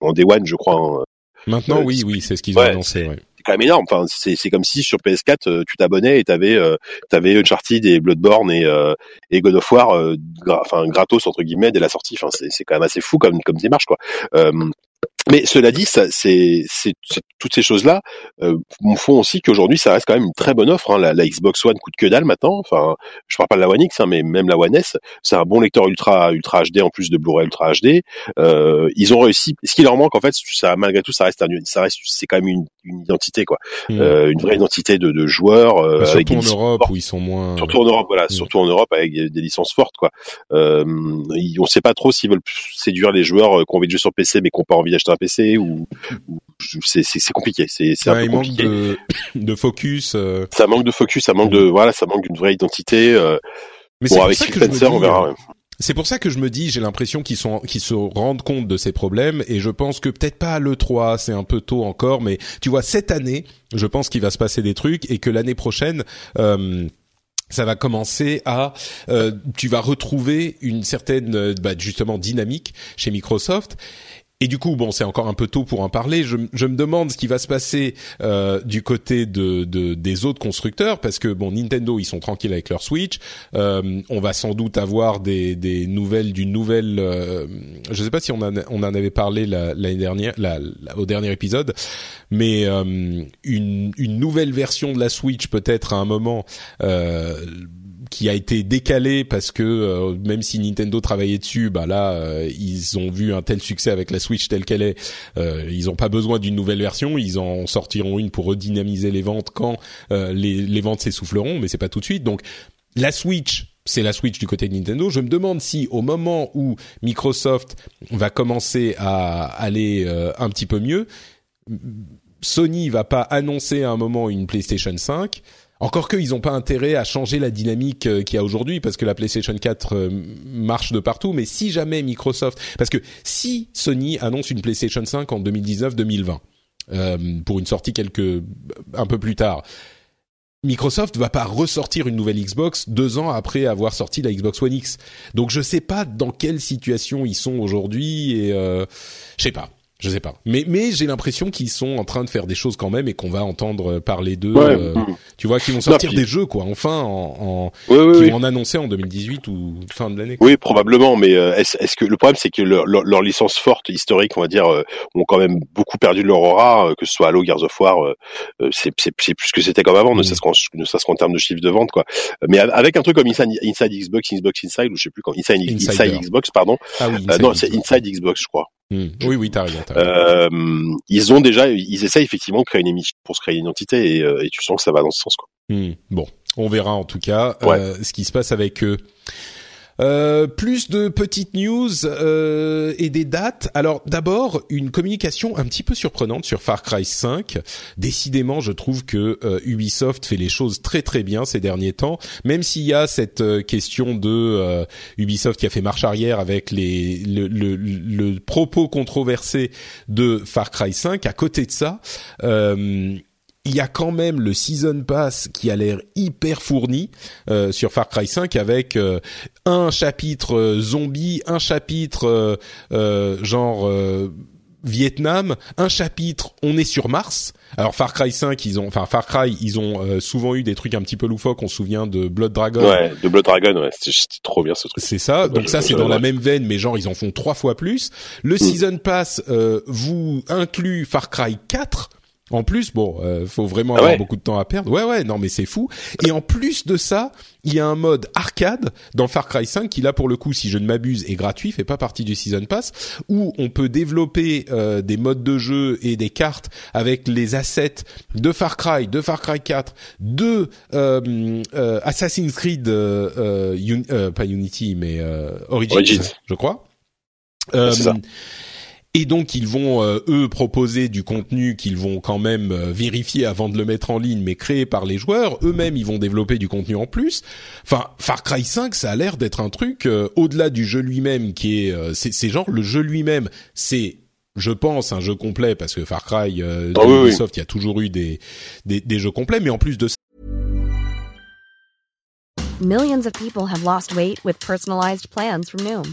en Day One, je crois. Hein. Maintenant, oui, oui, c'est ce qu'ils ont annoncé. Ouais. quand même énorme. Enfin, c'est c'est comme si sur PS4 tu t'abonnais et t'avais euh, t'avais Uncharted et Bloodborne et et God of War, enfin gratos entre guillemets dès la sortie. Enfin, c'est c'est quand même assez fou comme comme démarche quoi. Mais cela dit, ça, c'est, c'est, toutes ces choses-là euh, font aussi qu'aujourd'hui, ça reste quand même une très bonne offre. Hein. La, la, Xbox One coûte que dalle maintenant. Enfin, je parle pas de la One X, hein, mais même la One S, c'est un bon lecteur ultra ultra HD en plus de Blu-ray ultra HD. Euh, ils ont réussi. Ce qui leur manque, en fait, ça, malgré tout, ça reste, un, ça reste, c'est quand même une, une identité, quoi, mmh. euh, une vraie identité de, de joueurs. Euh, bah, surtout en Europe où ils sont moins. Surtout en Europe, voilà, mmh. surtout en Europe avec des licences fortes, quoi. Euh, on sait pas trop s'ils veulent séduire les joueurs qui ont envie de jouer sur PC mais qui n'ont pas envie d'acheter un PC ou, c'est compliqué. C'est un peu compliqué. Manque de, focus. Euh. Ça manque de focus, ça manque de voilà, ça manque d'une vraie identité. Euh. Mais bon, avec Spencer, on verra. Euh, c'est pour ça que je me dis, j'ai l'impression qu'ils sont, qu'ils se rendent compte de ces problèmes, et je pense que peut-être pas le 3, c'est un peu tôt encore, mais tu vois, cette année, je pense qu'il va se passer des trucs, et que l'année prochaine. Euh, ça va commencer à, euh, tu vas retrouver une certaine, bah, justement, dynamique chez Microsoft. Et du coup, bon, c'est encore un peu tôt pour en parler. Je, je me demande ce qui va se passer euh, du côté de, de, des autres constructeurs, parce que bon, Nintendo, ils sont tranquilles avec leur Switch. Euh, on va sans doute avoir des, des nouvelles d'une nouvelle. Euh, je ne sais pas si on, en, on en avait parlé l'année dernière, la, au dernier épisode, mais euh, une, une nouvelle version de la Switch peut-être à un moment. Euh, qui a été décalé parce que euh, même si Nintendo travaillait dessus, bah là euh, ils ont vu un tel succès avec la Switch telle qu'elle est, euh, ils n'ont pas besoin d'une nouvelle version, ils en sortiront une pour redynamiser les ventes quand les, les ventes s'essouffleront, mais c'est pas tout de suite. Donc la Switch, c'est la Switch du côté de Nintendo. Je me demande si au moment où Microsoft va commencer à aller un petit peu mieux, Sony va pas annoncer à un moment une PlayStation 5 encore qu'ils n'ont pas intérêt à changer la dynamique euh, qu'il y a aujourd'hui parce que la PlayStation 4 euh, marche de partout. Mais si jamais Microsoft, parce que si Sony annonce une PlayStation 5 en 2019-2020 euh, pour une sortie quelque un peu plus tard, Microsoft va pas ressortir une nouvelle Xbox deux ans après avoir sorti la Xbox One X. Donc je sais pas dans quelle situation ils sont aujourd'hui et euh, je sais pas. Je sais pas, mais mais j'ai l'impression qu'ils sont en train de faire des choses quand même et qu'on va entendre parler d'eux. Euh, tu vois, qu'ils vont sortir des jeux quoi, enfin, en, en vont en annoncer en 2018 ou fin de l'année. Oui, probablement, mais euh, est-ce est que le problème c'est que leur, leur, leur, licence forte historique, on va dire, euh, ont quand même beaucoup perdu de leur aura, que ce soit Halo, Gears of War, c'est c'est plus ce que c'était comme avant, ne serait-ce qu'en ne serait-ce qu'en termes de chiffre de vente quoi. Mais avec un truc comme Inside, Inside Xbox, Xbox Inside ou je sais plus quand Inside, Inside Xbox, pardon. Ah oui, non, c'est Inside Xbox, je crois. Hmm. Oui, oui, t'as raison. Euh, ils ont déjà, ils essayent effectivement de créer une émission pour se créer une identité et, euh, et tu sens que ça va dans ce sens. Quoi. Hmm. Bon, on verra en tout cas euh, ce qui se passe avec eux. Euh, plus de petites news euh, et des dates. Alors d'abord une communication un petit peu surprenante sur Far Cry 5. Décidément, je trouve que euh, Ubisoft fait les choses très très bien ces derniers temps. Même s'il y a cette question de Ubisoft qui a fait marche arrière avec les le, le, le propos controversé de Far Cry 5. À côté de ça il y a quand même le season pass qui a l'air hyper fourni euh, sur Far Cry 5 avec euh, un chapitre euh, zombie, un chapitre genre Vietnam, un chapitre on est sur Mars. Alors Far Cry 5, ils ont, enfin Far Cry, ils ont souvent eu des trucs un petit peu loufoques. On se souvient de Blood Dragon. Ouais, de Blood Dragon, ouais, c'était trop bien ce truc. C'est ça. Donc ça, c'est dans la même veine, mais genre ils en font trois fois plus. Le mm. season pass vous inclut Far Cry 4 en plus, bon, euh, faut vraiment ah avoir beaucoup de temps à perdre. Ouais, ouais, non, mais c'est fou. Et en plus de ça, il y a un mode arcade dans Far Cry 5 qui là pour le coup, si je ne m'abuse, est gratuit, fait pas partie du season pass, où on peut développer euh, des modes de jeu et des cartes avec les assets de Far Cry, de Far Cry 4, de euh, euh, Assassin's Creed, pas Unity mais Origins, je crois. c'est ça. Et donc ils vont euh, eux proposer du contenu qu'ils vont quand même euh, vérifier avant de le mettre en ligne, mais créé par les joueurs. Eux-mêmes ils vont développer du contenu en plus. Enfin, Far Cry 5, ça a l'air d'être un truc euh, au-delà du jeu lui-même qui est, c'est genre le jeu lui-même, c'est je pense un jeu complet parce que Far Cry euh, ah Ubisoft, il y a toujours eu des, des, des jeux complets, mais en plus de ça. Millions of people have lost weight with personalized plans from Noom,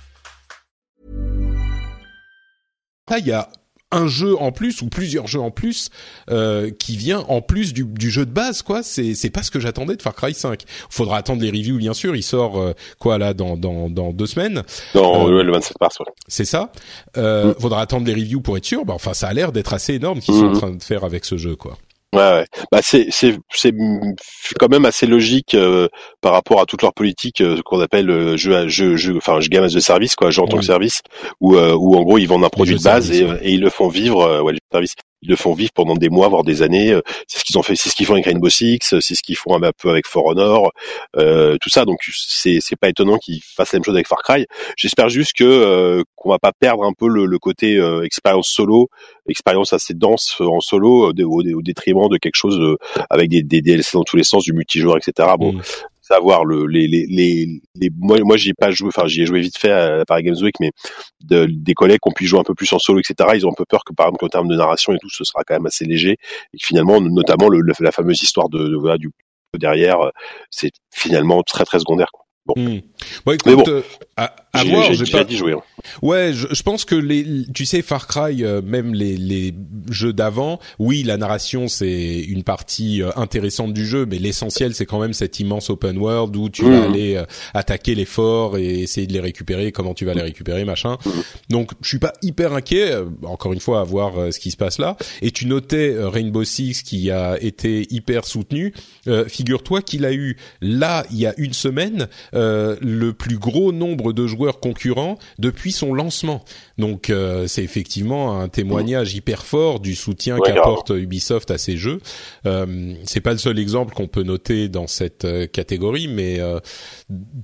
Là, il y a un jeu en plus ou plusieurs jeux en plus euh, qui vient en plus du, du jeu de base quoi c'est c'est pas ce que j'attendais de Far Cry 5 faudra attendre les reviews bien sûr il sort euh, quoi là dans dans dans deux semaines Non, Euh, ouais, le 27 mars. Ouais. c'est ça euh, Mm. faudra attendre les reviews pour être sûr bah, enfin ça a l'air d'être assez énorme qu'ils sont en Mhm. train de faire avec ce jeu quoi Ouais, ouais. Bah c'est c'est c'est quand même assez logique euh, par rapport à toute leur politique euh, qu'on appelle euh, jeu à jeu jeu enfin jeu game as a service quoi, jeu en tant que service où euh, où en gros ils vendent un produit de base service, et, ouais. et ils le font vivre euh, ouais, de service. Ils le font vivre pendant des mois voire des années, euh, c'est ce qu'ils ont fait, c'est ce qu'ils font avec Rainbow Six, c'est ce qu'ils font un peu avec For Honor, euh, tout ça donc c'est c'est pas étonnant qu'ils fassent la même chose avec Far Cry. J'espère juste que euh, qu'on va pas perdre un peu le, le côté euh, expérience solo, expérience assez dense euh, en solo euh, au, au détriment de quelque chose euh, avec des, des DLC dans tous les sens, du multijoueur, etc. Bon, Mm. Savoir le les les les, les moi moi j'y ai pas joué, enfin j'y ai joué vite fait à Paris Games Week, mais de, des collègues qui ont pu jouer un peu plus en solo, etc. Ils ont un peu peur que par exemple en termes de narration et tout, ce sera quand même assez léger et que finalement, notamment le, le- la fameuse histoire de, de voilà du derrière, euh, c'est finalement très très secondaire. Quoi. Bon, Hmm. Bon, écoute, Mais bon, euh, à, à voir, j'ai pas- dit jouer. hein. Ouais, je, je pense que les, tu sais, Far Cry, euh, même les, les jeux d'avant, oui, la narration c'est une partie euh, intéressante du jeu, mais l'essentiel c'est quand même cet immense open world où tu vas Mhm. aller euh, attaquer les forts et essayer de les récupérer, comment tu vas les récupérer, machin. Mhm. Donc, je suis pas hyper inquiet. euh, encore une fois, à voir euh, ce qui se passe là. Et tu notais euh, Rainbow Six qui a été hyper soutenu. Euh, Figure-toi qu'il a eu là, il y a une semaine, euh, le plus gros nombre de joueurs concurrents depuis son lancement. Donc euh, c'est effectivement un témoignage hyper fort du soutien Ouais, qu'apporte Ubisoft à ces jeux. Euh, c'est pas le seul exemple qu'on peut noter dans cette euh, catégorie, mais euh,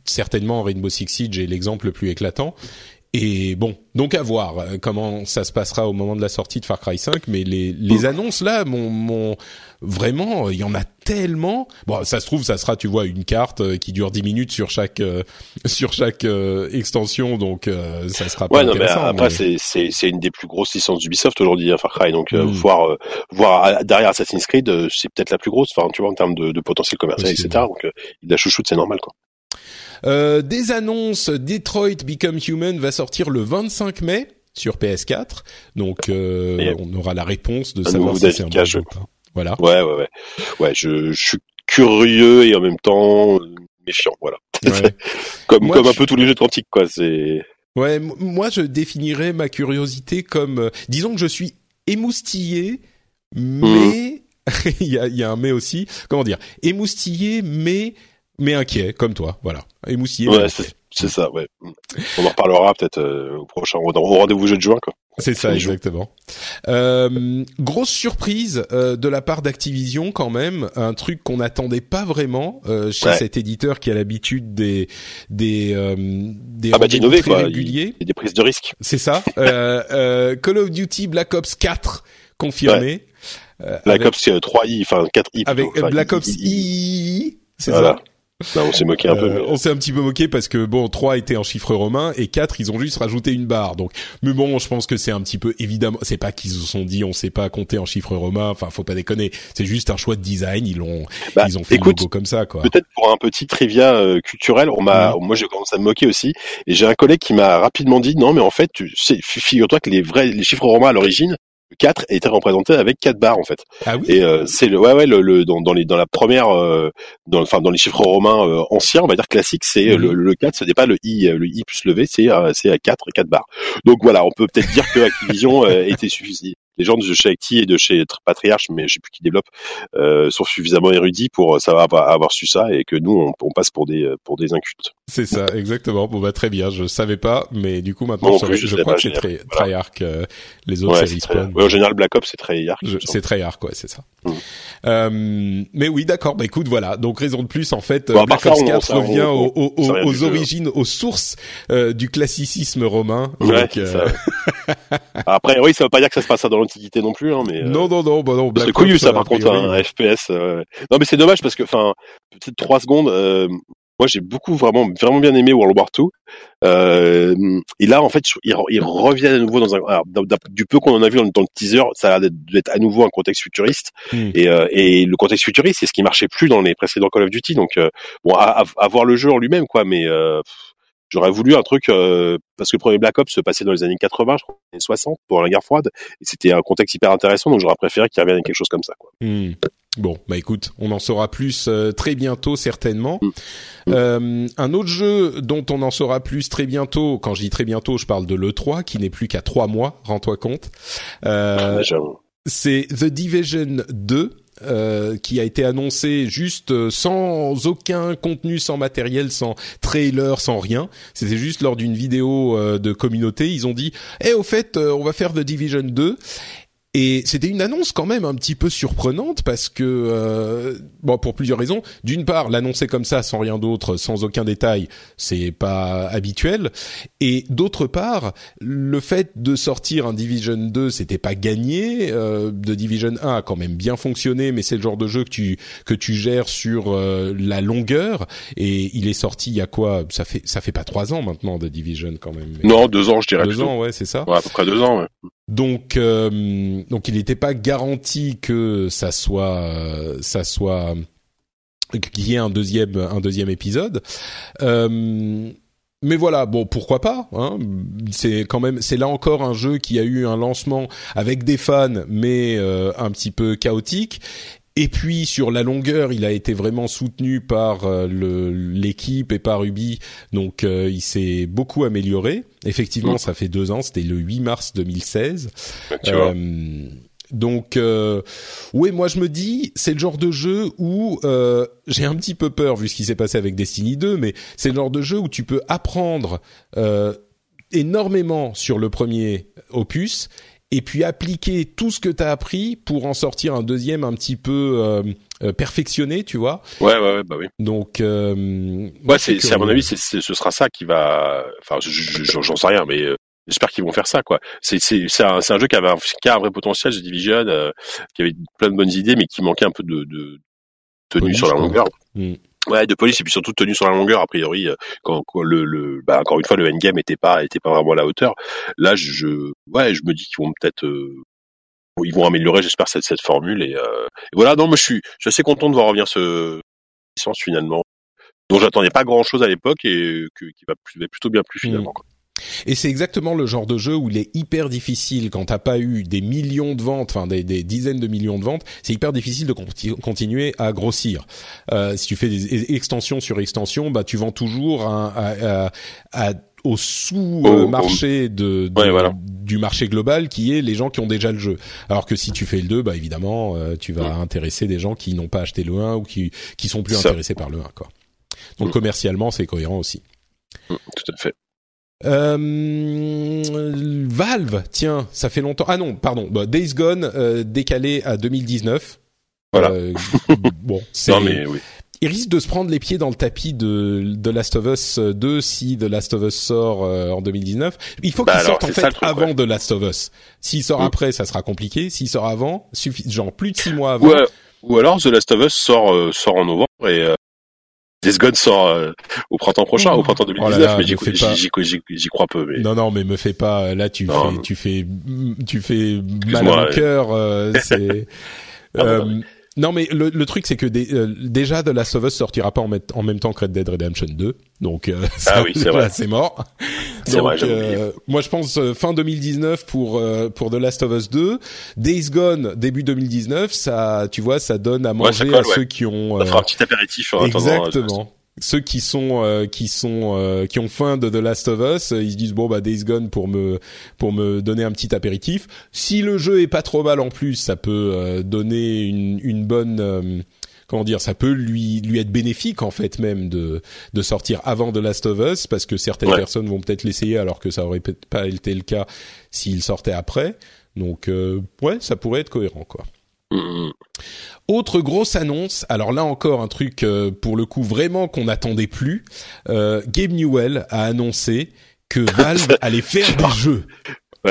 certainement Rainbow Six Siege est l'exemple le plus éclatant. Et bon, donc à voir euh, comment ça se passera au moment de la sortie de Far Cry 5, mais les, les annonces là, mon, mon vraiment, il y en a tellement. Bon, ça se trouve, ça sera, tu vois, une carte euh, qui dure 10 minutes sur chaque euh, sur chaque euh, extension, donc euh, ça sera pas Ouais, non, mais après mais- c'est c'est une des plus grosses licences d'Ubisoft aujourd'hui, hein, Far Cry. Donc euh, Mm. voir euh, voir derrière Assassin's Creed, euh, c'est peut-être la plus grosse. Enfin, tu vois en termes de, de potentiel commercial, etc. Donc euh, il la chouchoute, c'est normal quoi. Euh, des annonces, Detroit Become Human va sortir le 25 mai sur PS4, donc euh, on aura la réponse de savoir si c'est un bon jeu. Voilà. Ouais, ouais, ouais. Ouais, je, je suis curieux et en même temps euh, méfiant. Voilà. Ouais. comme Moi, comme un peu tous les jeux de Quantique, quoi. C'est Ouais, moi je définirais ma curiosité comme, euh, disons que je suis émoustillé, mais il y a, il y a un mais aussi. Comment dire Émoustillé, mais mais inquiet, comme toi. Voilà, émoustillé. ouais, inquiet. c'est ça. Ouais. On en reparlera peut-être euh, au prochain au au rendez-vous jeu de juin, quoi. C'est ça, exactement. Euh, grosse surprise euh, de la part d'Activision quand même, un truc qu'on n'attendait pas vraiment euh, chez Ouais. cet éditeur qui a l'habitude des des euh, des Ah bah très quoi. réguliers. Il y a des prises de risques. C'est ça. Euh, euh, Call of Duty Black Ops 4 confirmé. Black avec, Ops euh, 3i, enfin 4i. plutôt. avec Black I- Ops I. C'est Voilà. ça. On s'est moqué un peu. Euh, on s'est un petit peu moqué parce que bon, 3 était en chiffre romain et 4 ils ont juste rajouté une barre. Donc, mais bon, je pense que c'est un petit peu évidemment, c'est pas qu'ils se sont dit on sait pas compter en chiffre romain. Enfin, faut pas déconner. C'est juste un choix de design. Ils l'ont, Bah, ils ont fait écoute, le logo comme ça, quoi. Peut-être pour un petit trivia euh, culturel, on m'a, moi j'ai commencé à me moquer aussi, et j'ai un collègue qui m'a rapidement dit non mais en fait, tu sais, figure-toi que les vrais, les chiffres romains à l'origine, 4 était représenté avec 4 barres en fait. Ah oui? Et euh, c'est le, ouais ouais, le, le dans, dans les dans la première, euh, dans, enfin dans les chiffres romains euh, anciens, on va dire classiques, c'est Mhm. le, le 4, ce n'est pas le i, le i plus le v, c'est euh, c'est à 4 4 barres. Donc voilà, on peut peut-être dire que Activision euh, était suffisant les gens de chez Acti et de chez Patriarche, mais je sais plus qui développe, euh, sont suffisamment érudits pour savoir avoir su ça et que nous on, on passe pour des pour des incultes. C'est ça, exactement. Bon bah très bien. Je savais pas, mais du coup maintenant je, je, crois que c'est très voilà. euh, les autres ouais, séries Ouais, en général Black Ops c'est Treyarch. C'est Treyarch, ouais, c'est ça. Mmh. Euh, mais oui, d'accord. Bah écoute, voilà. Donc raison de plus, en fait, bon, Black Ops 4 on, revient on, aux, aux, aux origines, aux sources euh, du classicisme romain. Ouais, donc, euh... Après, oui, ça veut pas dire que ça se passe dans l'Antiquité non plus, hein, mais. Non, euh, non, non, bah non. C'est connu ça, par contre, un FPS. Non, mais c'est dommage parce que, enfin, peut-être trois secondes. Moi, j'ai beaucoup vraiment vraiment bien aimé World War II. Euh, et là, en fait, ils, ils, reviennent à nouveau dans un alors, du peu qu'on en a vu dans, le teaser, ça a l'air d'être à nouveau un contexte futuriste. Mm. Et, euh, et, le contexte futuriste, c'est ce qui marchait plus dans les précédents Call of Duty. Donc, euh, bon, à, à, voir le jeu en lui-même, quoi. Mais euh, j'aurais voulu un truc parce que le premier Black Ops se passait dans les années 80, je crois, les 60, pour la guerre froide. Et c'était un contexte hyper intéressant. Donc, j'aurais préféré qu'il revienne à quelque chose comme ça, quoi. Mm. Bon, bah écoute, on en saura plus euh, très bientôt certainement. Euh, un autre jeu dont on en saura plus très bientôt, quand je dis très bientôt, je parle de l'E3 qui n'est plus qu'à trois mois, rends-toi compte. Euh, c'est The Division 2. Euh, qui a été annoncé juste sans aucun contenu, sans matériel, sans trailer, sans rien. C'était juste lors d'une vidéo euh, de communauté. Ils ont dit, eh, au fait, euh, on va faire The Division 2. Et c'était une annonce quand même un petit peu surprenante parce que euh, bon pour plusieurs raisons. D'une part, l'annoncer comme ça sans rien d'autre, sans aucun détail, c'est pas habituel. Et d'autre part, le fait de sortir un Division 2, c'était pas gagné. Euh, de Division 1 a quand même bien fonctionné, mais c'est le genre de jeu que tu que tu gères sur euh, la longueur. Et il est sorti il y a quoi? Ça fait ça fait pas trois ans maintenant de Division quand même. Non, deux ans, je dirais. Deux plutôt. ans, ouais, c'est ça. Ouais, à peu près deux ans. Ouais. Donc, euh, donc il n'était pas garanti que ça soit, ça soit qu'il y ait un deuxième, un deuxième épisode. Euh, mais voilà, bon, pourquoi pas hein C'est quand même, c'est là encore un jeu qui a eu un lancement avec des fans, mais euh, un petit peu chaotique. Et puis sur la longueur, il a été vraiment soutenu par euh, l'équipe et par Ubi, donc euh, il s'est beaucoup amélioré. Effectivement, mmh. ça fait deux ans, c'était le 8 mars 2016. Euh, donc, euh, oui, moi je me dis, c'est le genre de jeu où euh, j'ai un petit peu peur vu ce qui s'est passé avec Destiny 2, mais c'est le genre de jeu où tu peux apprendre euh, énormément sur le premier opus et puis appliquer tout ce que tu as appris pour en sortir un deuxième un petit peu euh, euh, perfectionné, tu vois. Ouais, ouais, ouais, bah oui. Donc, euh, ouais, c'est, à mon avis, c'est, ce sera ça qui va. Enfin, j'en sais rien, mais j'espère qu'ils vont faire ça, quoi. C'est, c'est, un, un jeu qui avait un, qui a un vrai potentiel, The Division, qui avait plein de bonnes idées, mais qui manquait un peu de, de tenue sur la longueur. Mm. Ouais, de police et puis surtout tenue sur la longueur. A priori, quand, quand le, le bah, encore une fois, le endgame était pas était pas vraiment à la hauteur. Là, je ouais, je me dis qu'ils vont peut-être euh, ils vont améliorer, j'espère cette cette formule et, euh, et, voilà. Non, moi je suis je suis assez content de voir revenir ce licence finalement dont j'attendais pas grand chose à l'époque et que, qui va, va plutôt bien plus finalement. Mmh. Et c'est exactement le genre de jeu où il est hyper difficile quand t'as pas eu des millions de ventes, enfin des, des, dizaines de millions de ventes, c'est hyper difficile de conti continuer à grossir. Euh, si tu fais des extensions sur extensions, bah tu vends toujours à, à, à, au sous-marché de, de ouais, voilà. du marché global qui est les gens qui ont déjà le jeu. Alors que si tu fais le 2, bah évidemment, euh, tu vas mmh. intéresser des gens qui n'ont pas acheté le 1 ou qui qui sont plus Ça. intéressés par le 1 quoi. Donc mmh. commercialement, c'est cohérent aussi. Mmh, tout à fait. Euh, Valve, tiens, ça fait longtemps. Ah non, pardon. Bah, Days Gone euh, décalé à 2019. Voilà. Euh, bon, c'est. non mais oui. Il risque de se prendre les pieds dans le tapis de The Last of Us 2 si The Last of Us sort euh, en 2019. Il faut bah qu'il sorte en fait truc, avant ouais. The Last of Us. S'il sort mmh. après, ça sera compliqué. S'il sort avant, suffi genre plus de six mois avant. Ouais. Ou alors The Last of Us sort euh, sort en novembre et euh, Days Gone sort euh, au printemps prochain, oh. au printemps 2019, oh là là, mais j'y, crois peu. Mais... Non, non, mais me fais pas. Là, tu non, fais, non. tu fais, tu fais mal au cœur. Euh, c'est. euh, non, mais le, le truc, c'est que dé, euh, déjà The Last of Us sortira pas en, met, en, même temps que Red Dead Redemption 2, donc euh, ça, ah oui, c'est, vrai. c'est mort. C'est donc, vrai, euh, moi, je pense fin 2019 pour pour The Last of Us 2, Days Gone début 2019. Ça, tu vois, ça donne à manger ouais, à ceux qui ont. Ça fera un petit apéritif en Exactement. Ceux qui sont euh, qui sont euh, qui ont faim de The Last of Us, ils se disent bon bah Days Gone pour me pour me donner un petit apéritif. Si le jeu est pas trop mal en plus, ça peut donner une une bonne comment dire, ça peut lui lui être bénéfique en fait même de de sortir avant The Last of Us parce que certaines personnes vont peut-être l'essayer alors que ça aurait pas été le cas s'il sortait après. Donc ouais, ça pourrait être cohérent quoi. Mm-hmm. Autre grosse annonce, alors là encore un truc euh, pour le coup vraiment qu'on n'attendait plus. Euh, Gabe Newell a annoncé que Valve allait faire des jeux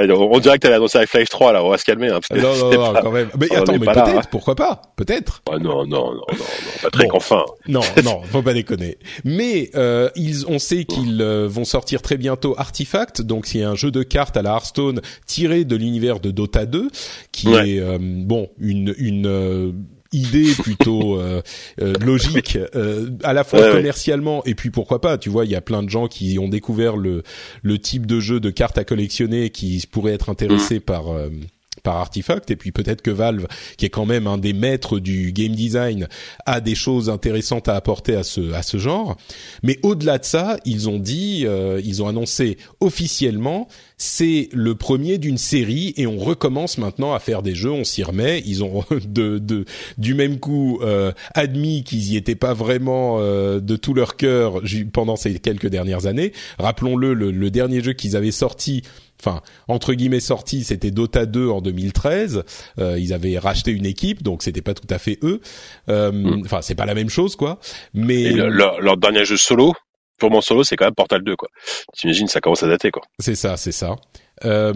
on dirait que t'avais annoncé avec life 3 là, on va se calmer. Hein, non, non, non, quand même. Mais attends, mais peut-être, hein. pourquoi pas? Peut-être. non, non, non, non, non, Patrick, enfin. Non, non, faut pas déconner. Mais euh, ils, on sait qu'ils euh, vont sortir très bientôt Artifact, donc c'est un jeu de cartes à la Hearthstone tiré de l'univers de Dota 2, qui est euh, bon une une euh, idée plutôt euh, euh, logique euh, à la fois commercialement et puis pourquoi pas tu vois il y a plein de gens qui ont découvert le le type de jeu de cartes à collectionner qui pourraient être intéressés mm. par par Artifact et puis peut-être que Valve qui est quand même un des maîtres du game design a des choses intéressantes à apporter à ce à ce genre. Mais au-delà de ça ils ont dit euh, ils ont annoncé officiellement c'est le premier d'une série et on recommence maintenant à faire des jeux on s'y remet. Ils ont de, de du même coup euh, admis qu'ils y étaient pas vraiment euh, de tout leur cœur pendant ces quelques dernières années. Rappelons-le le, le dernier jeu qu'ils avaient sorti enfin entre guillemets sorti, c'était Dota 2 en 2013. Euh, ils avaient racheté une équipe, donc c'était pas tout à fait eux. Euh, mm. Enfin, c'est pas la même chose, quoi. Mais leur, dernier jeu solo, pour mon solo, c'est quand même Portal 2, quoi. T'imagines, ça commence à dater, quoi. C'est ça, c'est ça. Euh,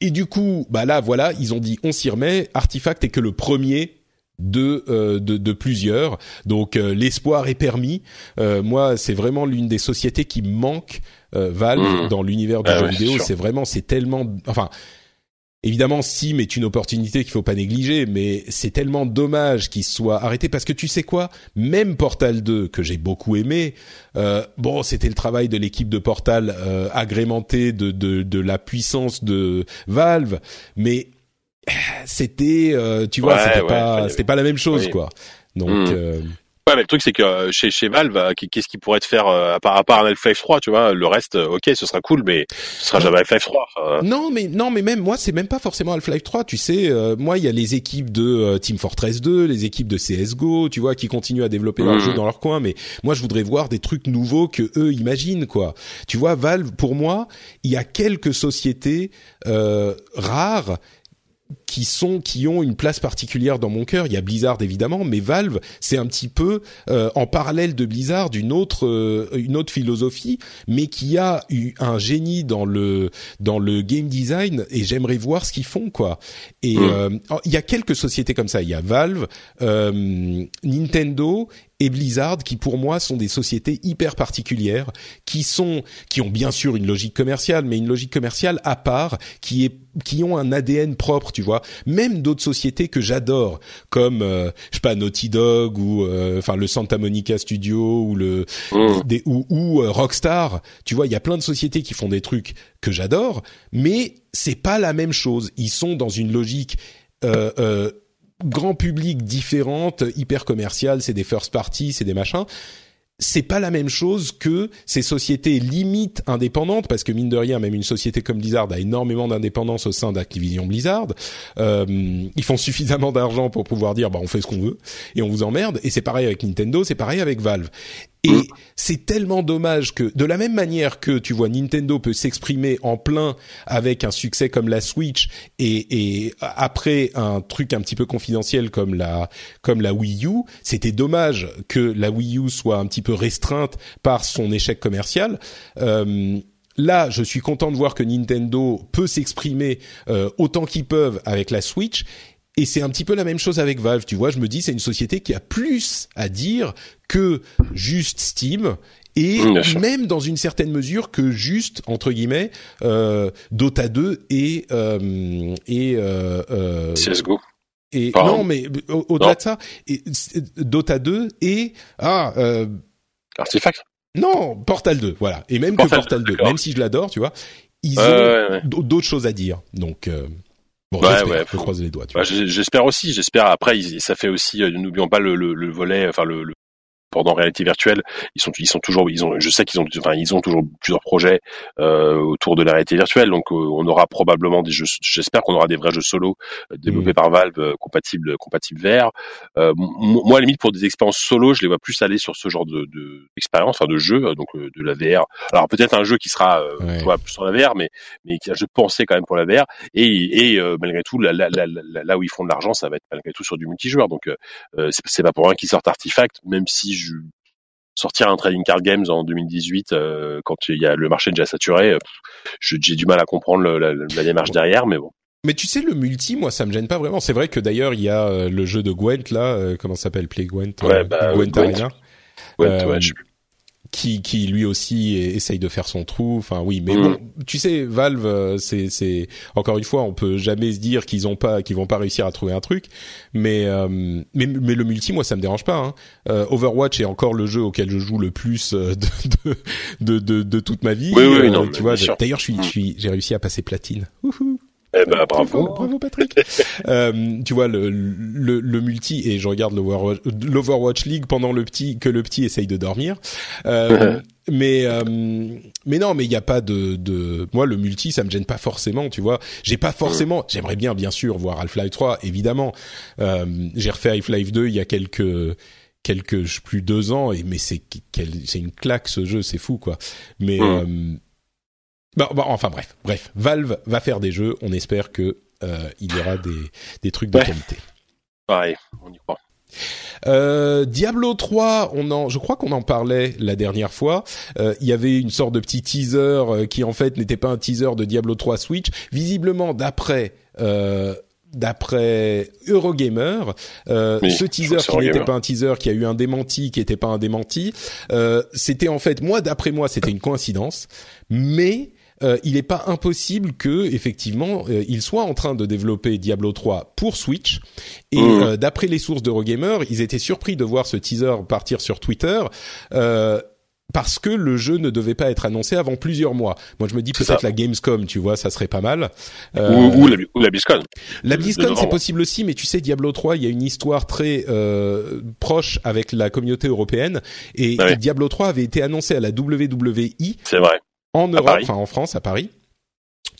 et du coup, bah là, voilà, ils ont dit, on s'y remet. Artifact est que le premier de, de, de, plusieurs. Donc l'espoir est permis. moi, c'est vraiment l'une des sociétés qui manque euh, Valve mmh. dans l'univers du ah jeu vidéo. C'est vraiment, c'est tellement, enfin. Évidemment, Steam est une opportunité qu'il faut pas négliger, mais c'est tellement dommage qu'il soit arrêté parce que tu sais quoi, même Portal 2 que j'ai beaucoup aimé, euh, bon, c'était le travail de l'équipe de Portal euh, agrémenté de, de, de la puissance de Valve, mais c'était, euh, tu vois, c'était pas, c'était pas la même chose, quoi. Donc, mmh. Euh, Ouais, mais le truc c'est que euh, chez chez Valve, euh, qu'est-ce qui pourrait te faire euh, à part à part un Half-Life 3, tu vois, le reste, ok, ce sera cool, mais ce sera jamais Half-Life 3. Non, mais non, mais même moi, c'est même pas forcément Half-Life 3. Tu sais, moi, il y a les équipes de Team Fortress 2, les équipes de CS:GO, tu vois, qui continuent à développer leur mmh. jeu dans leur coin. Mais moi, je voudrais voir des trucs nouveaux que eux imaginent, quoi. Tu vois, Valve, pour moi, il y a quelques sociétés rares qui sont qui ont une place particulière dans mon cœur. Il y a Blizzard évidemment, mais Valve c'est un petit peu euh, en parallèle de Blizzard une autre euh, une autre philosophie, mais qui a eu un génie dans le dans le game design et j'aimerais voir ce qu'ils font quoi. Et hmm. euh, il y a quelques sociétés comme ça. Il y a Valve, Nintendo et Blizzard qui pour moi sont des sociétés hyper particulières qui sont qui ont bien sûr une logique commerciale mais une logique commerciale à part qui est qui ont un ADN propre tu vois même d'autres sociétés que j'adore comme euh, je sais pas Naughty Dog ou euh, enfin le Santa Monica Studio ou le mmh. des, ou, ou euh, Rockstar tu vois il y a plein de sociétés qui font des trucs que j'adore mais c'est pas la même chose ils sont dans une logique euh, grand public différentes, hyper commerciales, c'est des first party, c'est des machins. C'est pas la même chose que ces sociétés limites indépendantes, parce que mine de rien, même une société comme Blizzard a énormément d'indépendance au sein d'Activision Blizzard. Euh, ils font suffisamment d'argent pour pouvoir dire, bah on fait ce qu'on veut et on vous emmerde. Et c'est pareil avec Nintendo, c'est pareil avec Valve. Et mm. c'est tellement dommage que, de la même manière que tu vois Nintendo peut s'exprimer en plein avec un succès comme la Switch et, et, après un truc un petit peu confidentiel comme la comme la Wii U, c'était dommage que la Wii U soit un petit peu restreinte par son échec commercial. Euh, Là, je suis content de voir que Nintendo peut s'exprimer euh, autant qu'ils peuvent avec la Switch et c'est un petit peu la même chose avec Valve, tu vois. Je me dis, c'est une société qui a plus à dire que juste Steam et même dans une certaine mesure que juste entre guillemets euh, Dota 2 et euh, et euh, euh CS:GO. Et non, mais au-delà de ça, et, Dota 2 et ah euh, Artifact. Non, Portal 2, voilà. Et même que Portal 2, même si je l'adore, tu vois, ils ont d'autres choses à dire. Donc euh, Bon, ouais, ouais, faut croiser les doigts. Bah, j'espère aussi. J'espère. Après, ça fait aussi. Euh, n'oublions pas le, le, le, volet, enfin le, pendant réalité virtuelle, ils sont ils sont toujours ils ont je sais qu'ils ont enfin ils ont toujours plusieurs projets euh, autour de la réalité virtuelle donc euh, on aura probablement des jeux j'espère qu'on aura des vrais jeux solo euh, développés mmh. par Valve euh, compatibles compatibles VR. moi à la limite pour des expériences solo, je les vois plus aller sur ce genre de d'expérience enfin de jeu donc de la VR. Alors peut-être un jeu qui sera ouais. plus sur la VR mais mais qui a je pensais quand même pour la VR et et malgré tout là, là, là, là, où ils font de l'argent, ça va être malgré tout sur du multijoueur donc c'est pas pour rien qu'ils sortent Artifact même si je sortir un trading card games en 2018 euh, quand il y a le marché déjà saturé, euh, j'ai du mal à comprendre la, démarche derrière, mais bon. Mais tu sais, le multi, moi, ça me gêne pas vraiment. C'est vrai que d'ailleurs, il y a euh, le jeu de Gwent là, comment s'appelle? Play Gwent, ouais, bah, Gwent, Arena. Gwent, ouais, je qui, qui lui aussi essaye de faire son trou. Enfin oui, mais mm. bon, tu sais, Valve, euh, c'est, c'est encore une fois, on peut jamais se dire qu'ils ont pas, qu'ils vont pas réussir à trouver un truc. Mais euh, mais, mais le multi, moi, ça me dérange pas. Hein. Euh, Overwatch est encore le jeu auquel je joue le plus de de de, de, de toute ma vie. Oui, oui, non, tu vois. D'ailleurs, je suis, je suis, j'ai réussi à passer platine. Eh ben, bravo. Bravo, Patrick. euh, tu vois, le, le, le, multi, et je regarde l'Overwatch League pendant le petit, que le petit essaye de dormir. Euh, mais euh, mais non, mais il n'y a pas de, de moi le multi ça me gêne pas forcément, tu vois. J'ai pas forcément, j'aimerais bien bien sûr voir Half-Life 3 évidemment. Euh, j'ai refait Half-Life 2 il y a quelques quelques plus deux ans et mais c'est c'est une claque ce jeu, c'est fou quoi. Mais euh, Bon, bon, enfin bref, bref, Valve va faire des jeux. On espère que euh, il y aura des des trucs de qualité. Pareil, on y croit. Euh, Diablo 3, on en, je crois qu'on en parlait la dernière fois. Euh, il y avait une sorte de petit teaser euh, qui en fait n'était pas un teaser de Diablo 3 Switch. Visiblement, d'après euh, d'après Eurogamer, euh, ce teaser qui n'était pas un teaser, qui a eu un démenti, qui n'était pas un démenti, euh, c'était en fait moi d'après moi c'était une coïncidence, mais euh, il n'est pas impossible que effectivement euh, il soit en train de développer Diablo 3 pour Switch. Et mmh. euh, d'après les sources d'Eurogamer, ils étaient surpris de voir ce teaser partir sur Twitter. parce que le jeu ne devait pas être annoncé avant plusieurs mois. Moi, je me dis peut-être la Gamescom, tu vois, ça serait pas mal. ou, la, ou la BlizzCon. La BlizzCon, c'est possible aussi, mais tu sais, Diablo 3, il y a une histoire très euh, proche avec la communauté européenne, et bah Diablo 3 avait été annoncé à la WWI. C'est vrai en Europe, enfin en France, à Paris.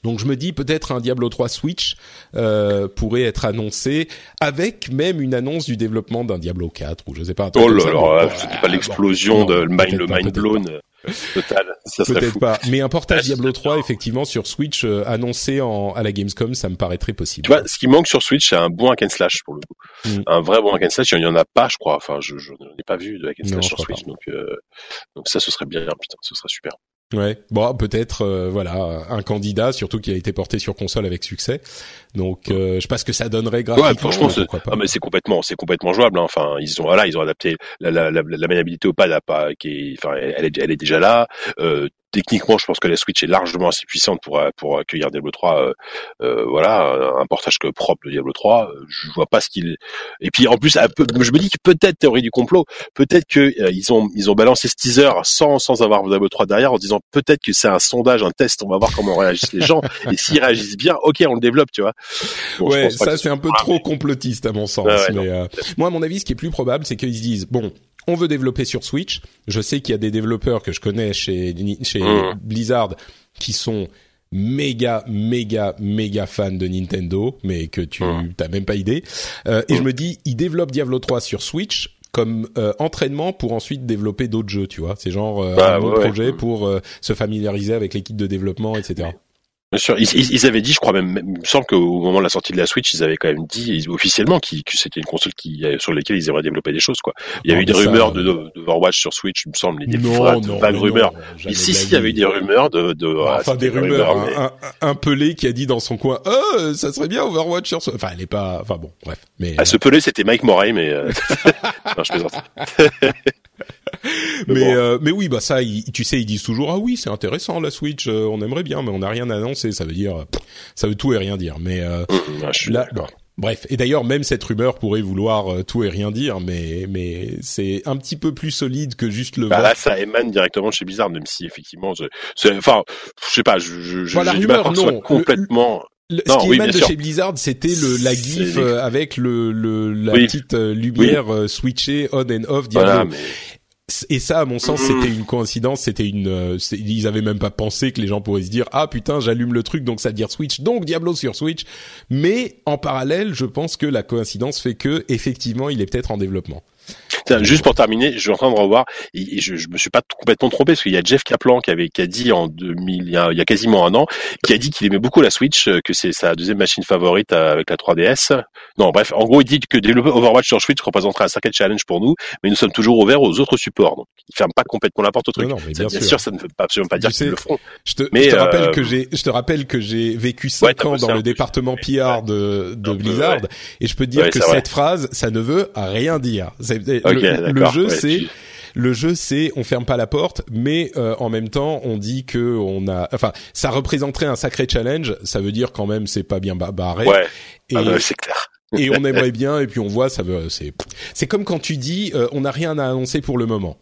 Donc je me dis peut-être un Diablo 3 Switch euh, pourrait être annoncé avec même une annonce du développement d'un Diablo 4 ou je sais pas. oh là là, c'était pas l'explosion de le mind, le mind blown euh, total. Peut-être pas. Mais un portage Diablo 3 effectivement sur Switch euh, annoncé en, à la Gamescom, ça me paraît très possible. Tu vois, ce qui manque sur Switch, c'est un bon hack and slash pour le coup. Mm. Un vrai bon hack and slash, il y en a pas, je crois. Enfin, je, je n'ai pas vu de hack and slash sur Switch, donc euh, donc ça, ce serait bien, putain, ce serait super. Ouais, bon, peut-être euh, voilà un candidat, surtout qui a été porté sur console avec succès. Donc, euh, je sais pas ce que ça donnerait gratuitement. Ouais, franchement, c'est, ah, mais c'est complètement, c'est complètement jouable. Hein. Enfin, ils ont voilà, ils ont adapté la, la, la, la maniabilité au pad, pas, qui est, enfin, elle est, elle est déjà là. Euh, techniquement, je pense que la Switch est largement assez puissante pour pour accueillir Diablo 3. Euh, euh, voilà, un portage que propre de Diablo 3. Je vois pas ce qu'il. Et puis en plus, je me dis que peut-être théorie du complot, peut-être que euh, ils ont ils ont balancé ce teaser sans sans avoir Diablo 3 derrière en disant peut-être que c'est un sondage, un test. On va voir comment réagissent les gens. Et s'ils réagissent bien, ok, on le développe, tu vois. ouais, ça c'est un peu trop complotiste à mon sens. mais euh, moi, à mon avis, ce qui est plus probable, c'est qu'ils se disent bon on veut développer sur Switch. Je sais qu'il y a des développeurs que je connais chez, chez mmh. Blizzard qui sont méga méga méga fans de Nintendo mais que tu mmh. t'as même pas idée euh, et je mmh. me dis ils développent Diablo 3 sur Switch comme euh, entraînement pour ensuite développer d'autres jeux tu vois c'est genre euh, bah, un bon projet pour se familiariser avec l'équipe de développement etc Bien sûr, ils, ils, avaient dit, je crois même, il me semble qu'au moment de la sortie de la Switch, ils avaient quand même dit officiellement que c'était une console qui, sur laquelle ils aimeraient développer des choses, quoi. Il y a eu des rumeurs de, de, Overwatch sur Switch, il me semble, des non, non, vagues rumeurs. Et si, si, il y avait eu des rumeurs de, de enfin des, rumeurs. un, un, pelé qui a dit dans son coin, oh, ça serait bien Overwatch sur, enfin, elle est pas, enfin bon, bref. Mais ah, ce pelé, c'était Mike Moray, mais euh... non, je plaisante. mais euh, mais oui bah ça tu sais ils disent toujours ah oui c'est intéressant la Switch euh, on aimerait bien mais on n'a rien annoncé. Ça veut dire ça veut tout et rien dire. Mais euh, mmh, je suis là Bref, et d'ailleurs même cette rumeur pourrait vouloir tout et rien dire, mais mais c'est un petit peu plus solide que juste le. Bah là, ça émane directement chez Blizzard, même si effectivement, c'est, enfin, je sais pas, je, je, la rumeur, non, complètement. ce qui émane de chez Blizzard, c'était le la gif avec le, le la petite lumière switchée on and off Diablo. Et ça, à mon sens, Mhm. c'était une coïncidence. C'était une. euh, ils avaient même pas pensé que les gens pourraient se dire ah putain, j'allume le truc, donc ça veut dire Switch, donc Diablo sur Switch. Mais en parallèle, je pense que la coïncidence fait que effectivement, il est peut-être en développement. Juste pour terminer, je suis en train de revoir, et et je, je me suis pas complètement trompé, parce qu'il y a Jeff Kaplan qui avait qui a dit en 2000, il y a, il y a quasiment un an, qui a dit qu'il aimait beaucoup la Switch, euh, que c'est sa deuxième machine favorite euh, avec la 3DS. Non, bref, en gros, il dit que développer Overwatch sur Switch représenterait un sacré challenge pour nous, mais nous sommes toujours ouverts aux autres supports. Donc, il ferme pas complètement la porte au truc. Non, non, mais Ça, bien bien, sûr. sûr. ça ne veut pas absolument pas Tu dire qu'ils le feront. Je te, Mais, je te euh, rappelle que j'ai, je te rappelle que j'ai vécu cinq Ouais, t'as ans dans le département sur- PR de, de Blizzard, ouais. et je peux te dire Ouais, que vrai. cette phrase, ça ne veut rien dire. Le, jeu, Ouais, c'est tu- le jeu, c'est on ferme pas la porte, mais euh, en même temps, on dit que on a, enfin, ça représenterait un sacré challenge. Ça veut dire quand même, c'est pas bien ba- barré. Ouais, Et, ah, bah, c'est clair. et on aimerait bien, et puis on voit, ça veut, c'est, c'est comme quand tu dis, euh, on n'a rien à annoncer pour le moment.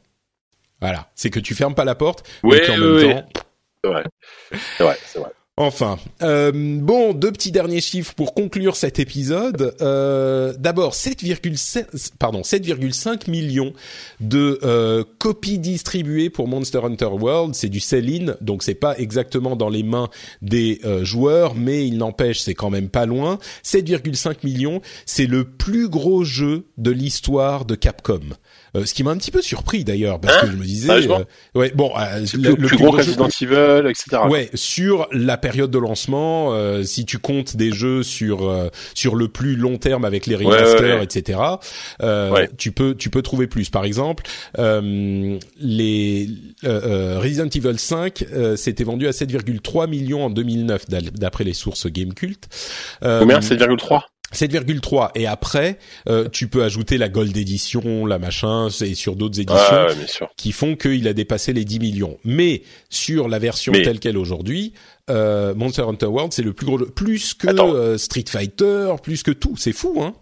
Voilà, c'est que tu fermes pas la porte, mais qu'en même temps, C'est vrai. C'est vrai, c'est vrai. Enfin, euh, bon, deux petits derniers chiffres pour conclure cet épisode. Euh, D'abord, 7,7 pardon 7,5 millions de euh, copies distribuées pour Monster Hunter World. C'est du sell-in, donc c'est pas exactement dans les mains des joueurs, mais il n'empêche, c'est quand même pas loin. 7,5 millions, c'est le plus gros jeu de l'histoire de Capcom. Euh, ce qui m'a un petit peu surpris d'ailleurs, parce Hein que je me disais, euh, ouais, bon, euh, le, plus, le plus gros Resident Evil, etc. Ouais, sur la période de lancement, euh, si tu comptes des jeux sur euh, sur le plus long terme avec les ouais, remasters, ouais. etc. euh, Ouais. Tu peux tu peux trouver plus. Par exemple, euh, les Resident Evil 5 euh, s'était vendu à 7,3 millions en 2009 d'al- d'après les sources Gamecult. Euh, Combien? 7,3 7,3 et après euh, tu peux ajouter la Gold Edition, la machin, et sur d'autres éditions qui font qu'il a dépassé les 10 millions. Mais sur la version Mais- telle qu'elle aujourd'hui, euh, Monster Hunter World, c'est le plus gros, plus que euh, Street Fighter, plus que tout. C'est fou, hein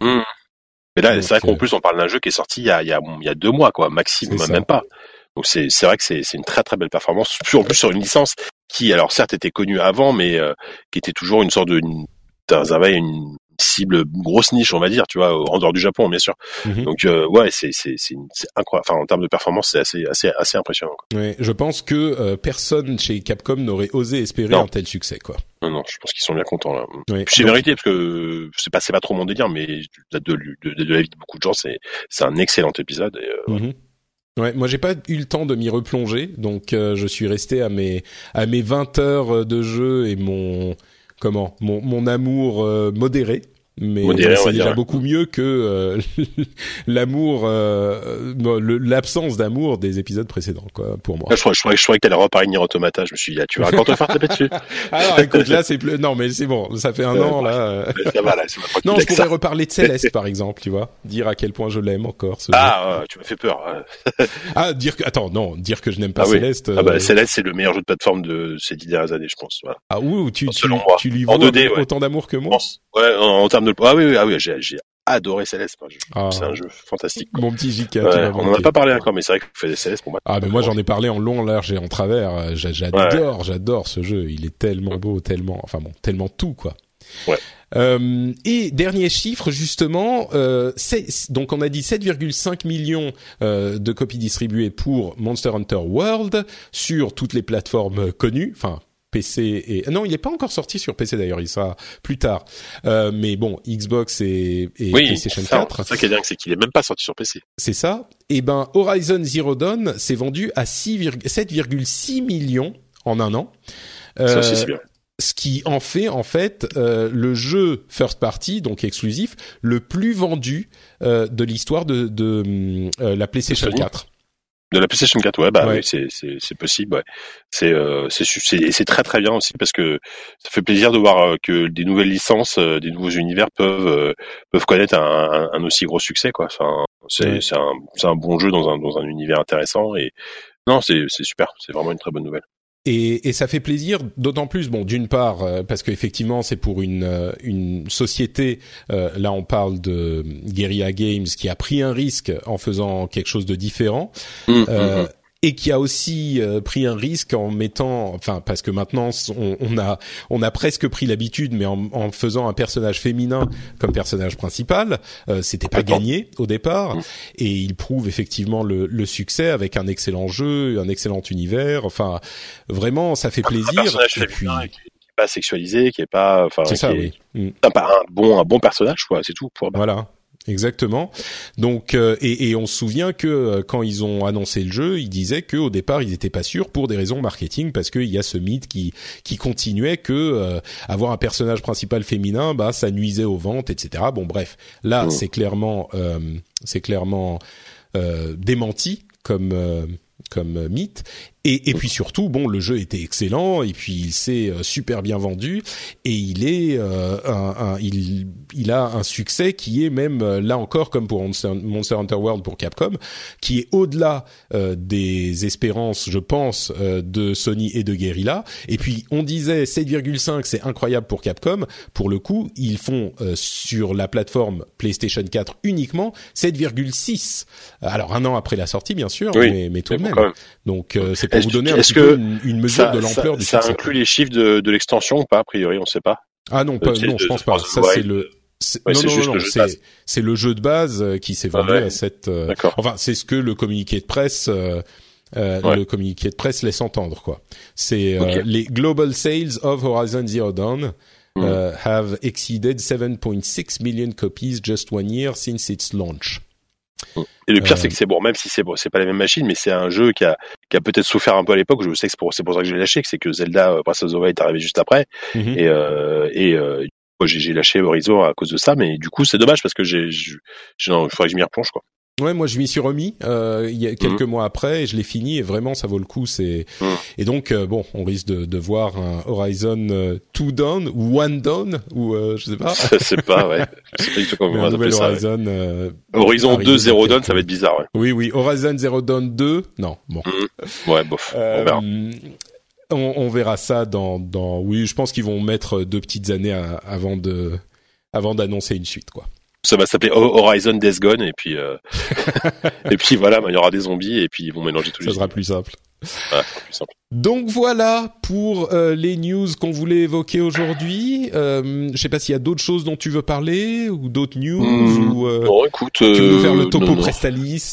Mais là, c'est vrai qu'en euh, plus, on parle d'un jeu qui est sorti il y a, il y a, il y a deux mois, quoi, maximum, même pas. Donc c'est, c'est vrai que c'est, c'est une très très belle performance. En plus sur une licence qui, alors certes, était connue avant, mais euh, qui était toujours une sorte de, une, une cible grosse niche, on va dire, tu vois, en dehors du Japon, bien sûr. Mhm. Donc euh, ouais, c'est, incroyable. Enfin, en termes de performance, c'est assez, assez, assez impressionnant. Quoi. Ouais, je pense que euh, personne chez Capcom n'aurait osé espérer Non. un tel succès, quoi. Non, non, je pense qu'ils sont bien contents là. C'est Donc, vérité parce que c'est pas, c'est pas trop mon délire, mais de, de, de, de la vie de beaucoup de gens, c'est, c'est un excellent épisode. Et, euh, Mhm. Ouais, moi j'ai pas eu le temps de m'y replonger, donc euh, je suis resté à mes à mes 20 heures de jeu et mon comment mon mon amour euh, modéré. Mais c'est déjà beaucoup mieux que euh, l'amour, euh, l'absence d'amour des épisodes précédents, quoi, pour moi. Je crois, je crois, je croyais que t'allais reparler de Nier Automata. Je me suis dit, ah, tu vas encore te faire taper dessus. Alors écoute, là c'est plus, non mais c'est bon, ça fait un an là. Ça va, là, c'est pas Non, je pourrais ça. reparler de Céleste par exemple, tu vois, dire à quel point je l'aime encore. Ce. Ah, tu m'as fait peur. Ah, dire que attends, non, dire que je n'aime pas Ah oui. Céleste. Ah bah, euh, Céleste, c'est le meilleur jeu de plateforme de ces dix dernières années, je pense. Voilà. Ah oui, tu, lui En vois 2D, ouais. autant d'amour que moi. pense. Ouais, en, en termes Ah oui, oui, ah oui, j'ai, adoré Céleste. Ah. C'est un jeu fantastique. Mon petit JK, Ouais, on en a pas parlé encore, mais c'est vrai que vous faites Céleste pour moi. Ah mais moi j'en ai parlé en long, large et en travers. Euh, j'a- J'adore, j'adore ce jeu. Il est tellement beau, tellement, enfin bon, tellement tout quoi. Ouais. Euh, et dernier chiffre justement, euh, c'est- donc on a dit 7,5 millions euh, de copies distribuées pour Monster Hunter World sur toutes les plateformes connues, enfin PC et non il n'est pas encore sorti sur PC d'ailleurs, il sera plus tard. Euh, mais bon Xbox et, et Oui, PlayStation ça, 4. c'est ça qui est dingue, c'est qu'il est même pas sorti sur PC. C'est ça. Et ben Horizon Zero Dawn s'est vendu à 6, 7,6 millions en un an. Euh, bien. ce qui en fait en fait euh, le jeu first party donc exclusif le plus vendu euh, de l'histoire de, de euh, la PlayStation Sony 4. De la PlayStation 4, ouais, bah Ouais. oui, c'est possible, ouais. C'est euh, c'est très très bien aussi parce que ça fait plaisir de voir euh, que des nouvelles licences, euh, des nouveaux univers peuvent euh, peuvent connaître un, un, un aussi gros succès, quoi. Enfin, c'est Ouais. c'est un c'est un bon jeu dans un dans un univers intéressant et non, c'est c'est super, c'est vraiment une très bonne nouvelle. Et, et ça fait plaisir, d'autant plus, bon, d'une part, euh, parce qu'effectivement, c'est pour une, euh, une société, euh, là on parle de Guerrilla Games, qui a pris un risque en faisant quelque chose de différent. Hum, Euh, hum, et qui a aussi pris un risque en mettant, enfin parce que maintenant on, on a on a presque pris l'habitude, mais en, en, faisant un personnage féminin comme personnage principal, c'était pas gagné au départ, mm. et il prouve effectivement le, le succès avec un excellent jeu, un excellent univers. Enfin, vraiment, ça fait plaisir. et puis pas sexualisé, qui est pas, enfin, c'est ça, oui. Mm. un, bon, un bon personnage, quoi. C'est tout. Pour... Voilà. Exactement. Donc euh, et, et, on se souvient que euh, quand ils ont annoncé le jeu, ils disaient que au départ ils n'étaient pas sûrs pour des raisons marketing parce qu'il y a ce mythe qui qui continuait que euh, avoir un personnage principal féminin, bah ça nuisait aux ventes, etc. Bon bref, là c'est clairement c'est clairement démenti comme comme mythe et, et, puis surtout, bon, le jeu était excellent et puis il s'est euh, super bien vendu et il est, euh, un, un, il, il a un succès qui est même euh, là encore comme pour Monster, Hunter World pour Capcom, qui est au-delà euh, des espérances, je pense, de Sony et de Guerrilla. Et puis on disait 7,5, c'est incroyable pour Capcom. Pour le coup, ils font sur la plateforme PlayStation 4 uniquement 7,6. Alors un an après la sortie, bien sûr, mais, mais, tout de même. Donc c'est pour vous donner un petit peu une, mesure de l'ampleur du Ça inclut les chiffres de, de l'extension ou pas A priori, on ne sait pas. Ah non, pas, non, je pense pas. Ça c'est le non, non, non, c'est le jeu de base euh, qui s'est vendu à cette. Euh, enfin, c'est ce que le communiqué de presse, euh, euh le communiqué de presse laisse entendre, quoi. C'est les global sales of Horizon Zero Dawn mm. have exceeded 7.6 million copies just one year since its launch. Et le pire, c'est que c'est bon, même si c'est bon, c'est pas la même machine, mais c'est un jeu qui a, qui a peut-être souffert un peu à l'époque. Je sais que c'est pour, pour ça que j'ai lâché, que c'est que Zelda Breath of the Wild est arrivé juste après. Et, euh, et euh, j'ai lâché Horizon à cause de ça, mais du coup, c'est dommage parce que j'ai, il faudrait que je m'y replonge, quoi. Ouais, moi je m'y suis remis euh, il y a quelques mhm. mois après et je l'ai fini et vraiment ça vaut le coup. C'est mhm. et donc euh, bon, on risque de, de voir un Horizon euh, Two Down ou One Down ou euh, je sais pas. Je sais pas, ouais. Je sais pas du tout comment on va ça. Horizon, ouais. Horizon 2 Zero Dawn, ça va être bizarre. Ouais. Oui, oui. Horizon Zero Dawn 2, non. Bon. Mhm. Ouais, bof. on verra. On, on, verra ça dans, dans. Oui, je pense qu'ils vont mettre deux petites années avant de avant d'annoncer une suite, quoi ça va s'appeler Horizon Death Gone et puis euh... et puis voilà, il y aura des zombies et puis ils vont mélanger tout. Ça sera plus simple. Ouais, plus simple. Donc voilà pour euh, les news qu'on voulait évoquer aujourd'hui. Euh, je sais pas s'il y a d'autres choses dont tu veux parler ou d'autres news mmh, ou euh, non, écoute, tu veux nous faire le topo non, Prestalis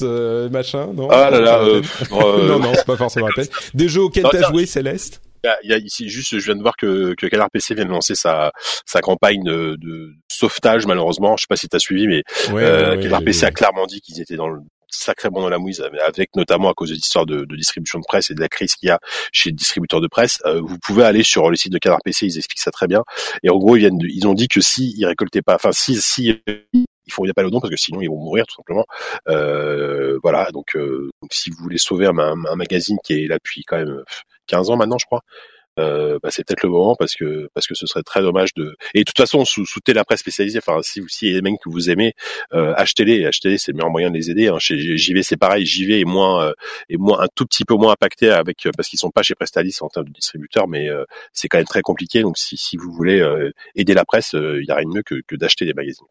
machin non Ah là là, euh, non non c'est pas forcément la peine. Des jeux auxquels t'as joué Céleste? Il y a ici juste, je viens de voir que, que Canard PC vient de lancer sa, sa campagne de, de sauvetage. Malheureusement, je sais pas si tu as suivi, mais ouais, euh, Canard PC a clairement dit qu'ils étaient dans le sacrément dans la mouise, avec notamment à cause de l'histoire de, de, distribution de presse et de la crise qu'il y a chez les distributeurs de presse. Euh, vous pouvez aller sur le site de Canard PC, ils expliquent ça très bien. Et en gros, ils viennent, de, ils ont dit que si ils récoltaient pas, enfin si si il faut pas le don parce que sinon ils vont mourir tout simplement. Euh, voilà, donc, euh, donc, si vous voulez sauver un, un, un, magazine qui est là depuis quand même 15 ans maintenant, je crois, euh, bah, c'est peut-être le moment parce que parce que ce serait très dommage de. Et de toute façon, sous, sous la presse spécialisée. Enfin, si si y a des mecs que vous aimez, euh, achetez-les. Achetez-les, c'est le meilleur moyen de les aider. Hein. Chez JV, c'est pareil. JV est moins euh, est moins un tout petit peu moins impacté avec parce qu'ils sont pas chez Prestalis en termes de distributeur, mais c'est quand même très compliqué. Donc si si vous voulez aider la presse, il y a rien de mieux que, que d'acheter des magazines.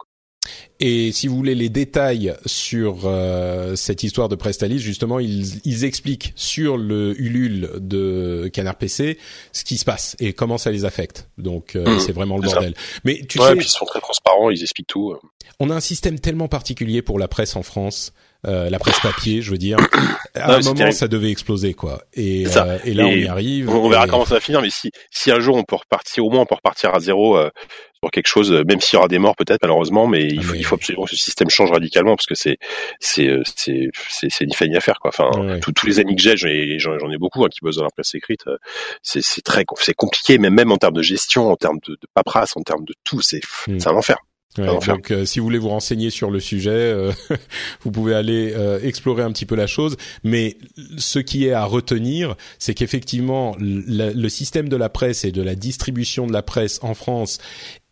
Et si vous voulez les détails sur euh, cette histoire de Prestalis, justement, ils, ils, expliquent sur le Ulule de Canard PC ce qui se passe et comment ça les affecte. Donc euh, mmh, c'est vraiment le bordel. Ça. Mais tu ouais, sais, puis ils sont très transparents, ils expliquent tout. On a un système tellement particulier pour la presse en France. Euh, la presse papier, je veux dire. À un moment, terrible. ça devait exploser, quoi. Et, euh, et là, et on y arrive. On, verra comment ça va finir, mais si, si un jour on peut repartir, au moins on peut repartir à zéro euh, sur quelque chose, même s'il y aura des morts peut-être malheureusement, mais il faut, il faut absolument que ce système change radicalement parce que c'est c'est c'est c'est c'est ni fait ni à faire, quoi. Enfin, tous les amis que j'ai, j'en ai beaucoup hein, qui bossent dans la presse écrite. C'est c'est très c'est compliqué, mais même en termes de gestion, en termes de, de paperasse, en termes de tout, c'est mm. c'est un enfer. Ouais, donc, euh, si vous voulez vous renseigner sur le sujet, euh, vous pouvez aller euh, explorer un petit peu la chose. Mais ce qui est à retenir, c'est qu'effectivement, le, le, système de la presse et de la distribution de la presse en France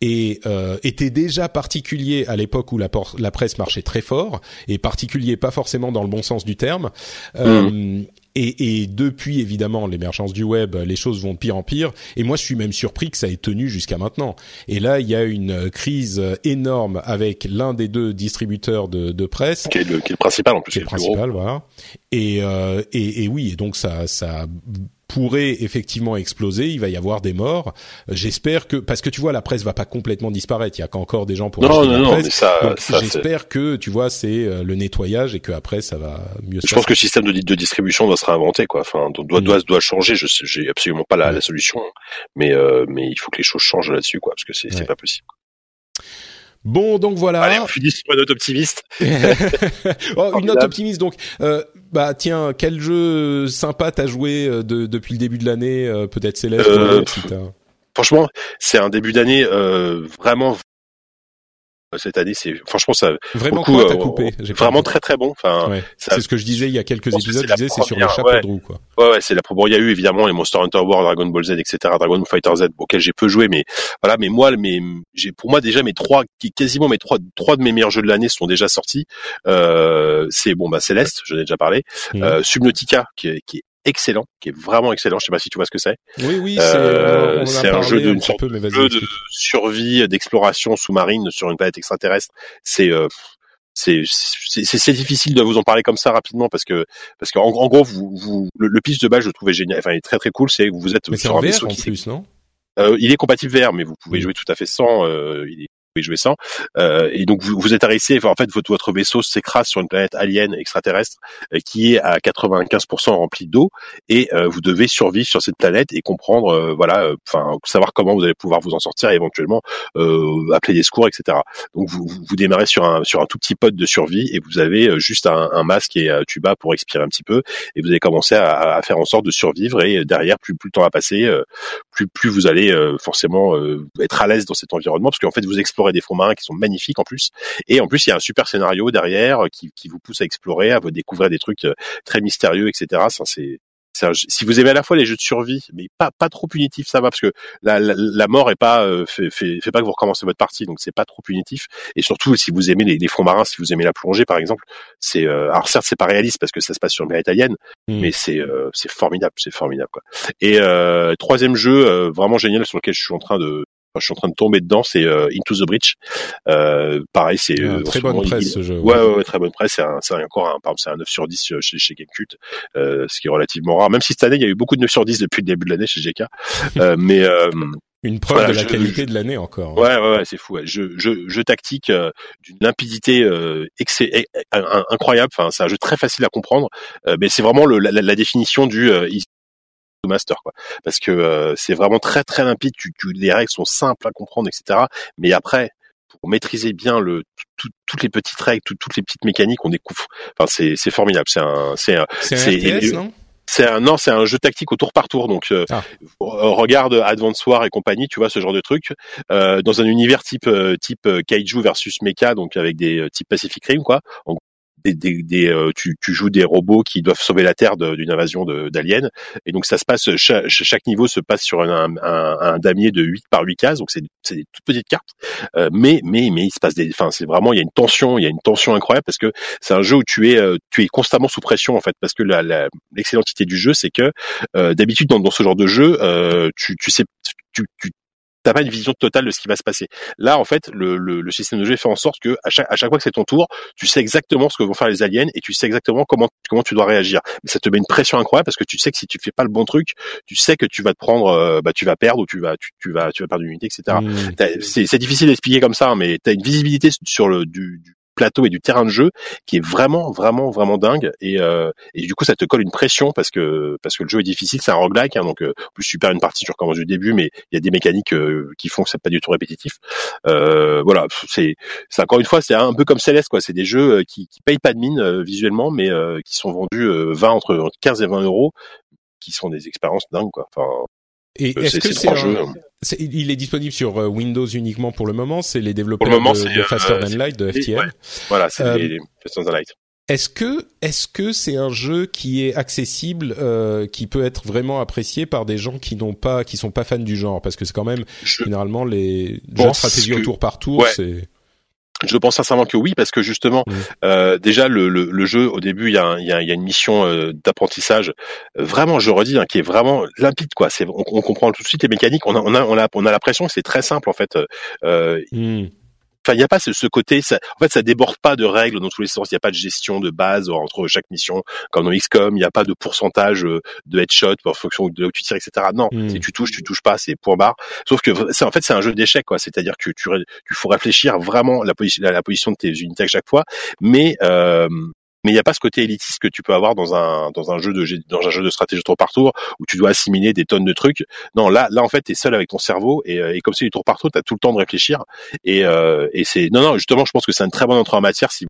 est, euh, était déjà particulier à l'époque où la, la, presse marchait très fort, et particulier pas forcément dans le bon sens du terme. Mmh. Et, et depuis évidemment l'émergence du web, les choses vont de pire en pire. Et moi, je suis même surpris que ça ait tenu jusqu'à maintenant. Et là, il y a une crise énorme avec l'un des deux distributeurs de, de presse, qui est, le, qui est le principal en plus, qui est le principal, voilà. Et, euh, et, et oui, et donc ça, ça pourrait effectivement exploser, il va y avoir des morts. J'espère que parce que tu vois la presse va pas complètement disparaître, il y a encore des gens pour non, non, la non, mais ça, ça, j'espère que tu vois c'est euh, le nettoyage et que après ça va mieux se Je pense que le système de, de distribution doit se réinventer, quoi. Enfin, doit, Mm. doit, doit changer. Je sais, j'ai absolument pas la, Ouais. la solution, mais, euh, mais il faut que les choses changent là-dessus, quoi, parce que c'est Ouais. c'est pas possible. Bon donc voilà. Allez, on finit sur une note optimiste. oh, une note optimiste donc. Euh, bah tiens, quel jeu sympa t'as joué euh, de, depuis le début de l'année euh, Peut-être Céleste. Euh, Franchement, c'est un début d'année euh, vraiment. Cette année, c'est franchement ça. Vraiment beaucoup, quoi euh, coupé? Vraiment très très bon. Enfin, Ouais. C'est ce que je disais il y a quelques Je épisodes. c'est Je disais c'est sur première, chapeaux ouais. de roue quoi. Ouais, ouais, c'est la bon. Il y a eu évidemment les Monster Hunter World, Dragon Ball Z, etc., Dragon Fighter Z, auxquels j'ai peu joué, mais voilà. Mais moi, j'ai pour moi déjà mes trois, quasiment mes trois, trois de mes meilleurs jeux de l'année sont déjà sortis. Euh, c'est bon, bah Céleste, j'en ai déjà parlé. Mhm. Euh, Subnautica, qui est, qui est excellent, qui est vraiment excellent. Je sais pas si tu vois ce que c'est. Oui oui, c'est Euh, c'est un jeu peu, mais de survie, d'exploration sous-marine sur une planète extraterrestre. C'est euh, c'est difficile de vous en parler comme ça rapidement parce que parce qu'en en gros vous, vous le, le pitch de base je le trouvais génial enfin il est très très cool c'est que vous êtes Mais sur en un VR vaisseau en qui s'est- plus, non? Euh, il est compatible VR mais vous pouvez jouer tout à fait sans euh, il est sans. Euh, et donc vous, vous êtes arrêté en fait votre votre vaisseau s'écrase sur une planète alien extraterrestre euh, qui est à 95% remplie d'eau et euh, vous devez survivre sur cette planète et comprendre euh, voilà euh, enfin savoir comment vous allez pouvoir vous en sortir et éventuellement appeler des secours etc donc vous, vous, démarrez sur un sur un tout petit pod de survie et vous avez juste un, un masque et un tuba pour expirer un petit peu et vous allez commencer à, à faire en sorte de survivre et derrière plus plus le temps va passer plus plus vous allez forcément être à l'aise dans cet environnement parce qu'en fait vous explorez des fonds marins qui sont magnifiques en plus et en plus il y a un super scénario derrière euh, qui, qui vous pousse à explorer à vous découvrir des trucs euh, très mystérieux etc ça c'est un si vous aimez à la fois les jeux de survie, mais pas pas trop punitif, ça va parce que la, la, la mort est pas euh, fait, fait, fait pas que vous recommencez votre partie, donc c'est pas trop punitif. Et surtout si vous aimez les, les fonds marins, si vous aimez la plongée par exemple, c'est euh, alors certes c'est pas réaliste parce que ça se passe sur une mer italienne, Mm. mais c'est euh, c'est formidable, c'est formidable quoi. Et euh, troisième jeu euh, vraiment génial sur lequel je suis en train de je suis en train de tomber dedans, c'est euh, Into the Breach. Euh, pareil, c'est Ah, euh, Très ce bonne moment, presse il- ce jeu. Ouais, ouais, ouais, très bonne presse. C'est un, c'est encore un, par exemple, c'est un 9 sur 10 chez, chez Gamecult, euh, ce qui est relativement rare. Même si cette année, il y a eu beaucoup de 9 sur 10 depuis le début de l'année chez GK. Euh, mais, euh, Une preuve Voilà, de la je- qualité de l'année encore. ouais, ouais, ouais, c'est fou. Ouais. Jeu, jeu, jeu tactique euh, d'une limpidité euh, excé- eh, eh, incroyable. Enfin, c'est un jeu très facile à comprendre. Euh, mais c'est vraiment le, la, la définition du euh, master, quoi. Parce que euh, c'est vraiment très, très limpide. Tu, tu, les règles sont simples à comprendre, etc. Mais après, pour maîtriser bien le tout- toutes les petites règles, tout- toutes les petites mécaniques, on découvre. Enfin, c'est c'est formidable. C'est un, c'est un, C'est un c'est- RTS, non? C'est un non, c'est un jeu tactique au tour par tour. Donc euh, Ah. regarde Advance War et compagnie, tu vois ce genre de truc euh, dans un univers type euh, type euh, kaiju versus mecha, donc avec des euh, type Pacific Rim quoi. En- des, des, des, euh, tu, tu joues des robots qui doivent sauver la Terre d'une invasion d'aliens. Et donc ça se passe chaque, chaque niveau se passe sur un, un, un damier de 8 par 8 cases. Donc c'est des toutes petites cartes. Euh, mais mais mais il se passe des enfin c'est vraiment il y a une tension il y a une tension incroyable parce que c'est un jeu où tu es euh, tu es constamment sous pression en fait. Parce que la la- l'excellentité du jeu c'est que euh, d'habitude dans, dans ce genre de jeu euh, tu tu sais tu tu t'as pas une vision totale de ce qui va se passer. Là, en fait, le, le, le système de jeu fait en sorte que à chaque, à chaque fois que c'est ton tour, tu sais exactement ce que vont faire les aliens et tu sais exactement comment comment tu dois réagir. Mais ça te met une pression incroyable parce que tu sais que si tu fais pas le bon truc, tu sais que tu vas te prendre, euh, bah tu vas perdre ou tu vas tu, tu vas tu vas perdre une unité, etc. Mm. T'as- C'est c'est difficile d'expliquer comme ça, hein, mais tu as une visibilité sur le du, du plateau et du terrain de jeu qui est vraiment vraiment vraiment dingue. Et, euh, et du coup ça te colle une pression parce que parce que le jeu est difficile c'est un roguelike hein, donc euh, plus tu perds une partie tu recommences du début mais il y a des mécaniques euh, qui font que c'est pas du tout répétitif. Euh, voilà c'est encore une fois c'est un peu comme Céleste quoi. C'est des jeux euh, qui, qui payent pas de mine visuellement mais qui sont vendus euh, 20 entre entre 15 et 20 euros qui sont des expériences dingues quoi. Enfin Et euh, est-ce que c'est un- hein. c'est- il est disponible sur euh, Windows uniquement pour le moment C'est les développeurs Pour le moment, de, de Faster euh, Than Light de FTL. ouais. voilà c'est les, les First and the Light. Est-ce que est-ce que c'est un jeu qui est accessible, euh, qui peut être vraiment apprécié par des gens qui n'ont pas, qui sont pas fans du genre, parce que c'est quand même Je- généralement les jeux de stratégie au tour par tour, Ouais. Je pense sincèrement que oui, parce que justement, euh, déjà le, le, le jeu au début, il y a, il y a, il y a une mission euh, d'apprentissage, euh, vraiment, je redis, hein, qui est vraiment limpide, quoi. C'est, on, on comprend tout de suite les mécaniques. On a, on a, on a, on a l'impression que c'est très simple en fait. Euh, Hmm. Enfin, il n'y a pas ce, ce côté. Ça, en fait, ça déborde pas de règles dans tous les sens. Il n'y a pas de gestion de base entre chaque mission, comme dans XCOM. Il n'y a pas de pourcentage euh, de headshot en fonction de où tu tires, etc. Non, Mm. c'est tu touches, tu touches pas, c'est point barre. Sauf que c'est en fait c'est un jeu d'échecs, quoi. C'est-à-dire que tu, ré- tu faut réfléchir vraiment la position, la, la position de tes unités à chaque fois, mais euh, mais il n'y a pas ce côté élitiste que tu peux avoir dans un dans un jeu de dans un jeu de stratégie tour par tour où tu dois assimiler des tonnes de trucs. Non, là là en fait t'es seul avec ton cerveau et, euh, et comme c'est du tour par tour, t'as tout le temps de réfléchir et euh, et c'est non non justement je pense que c'est une très bonne entrée en matière si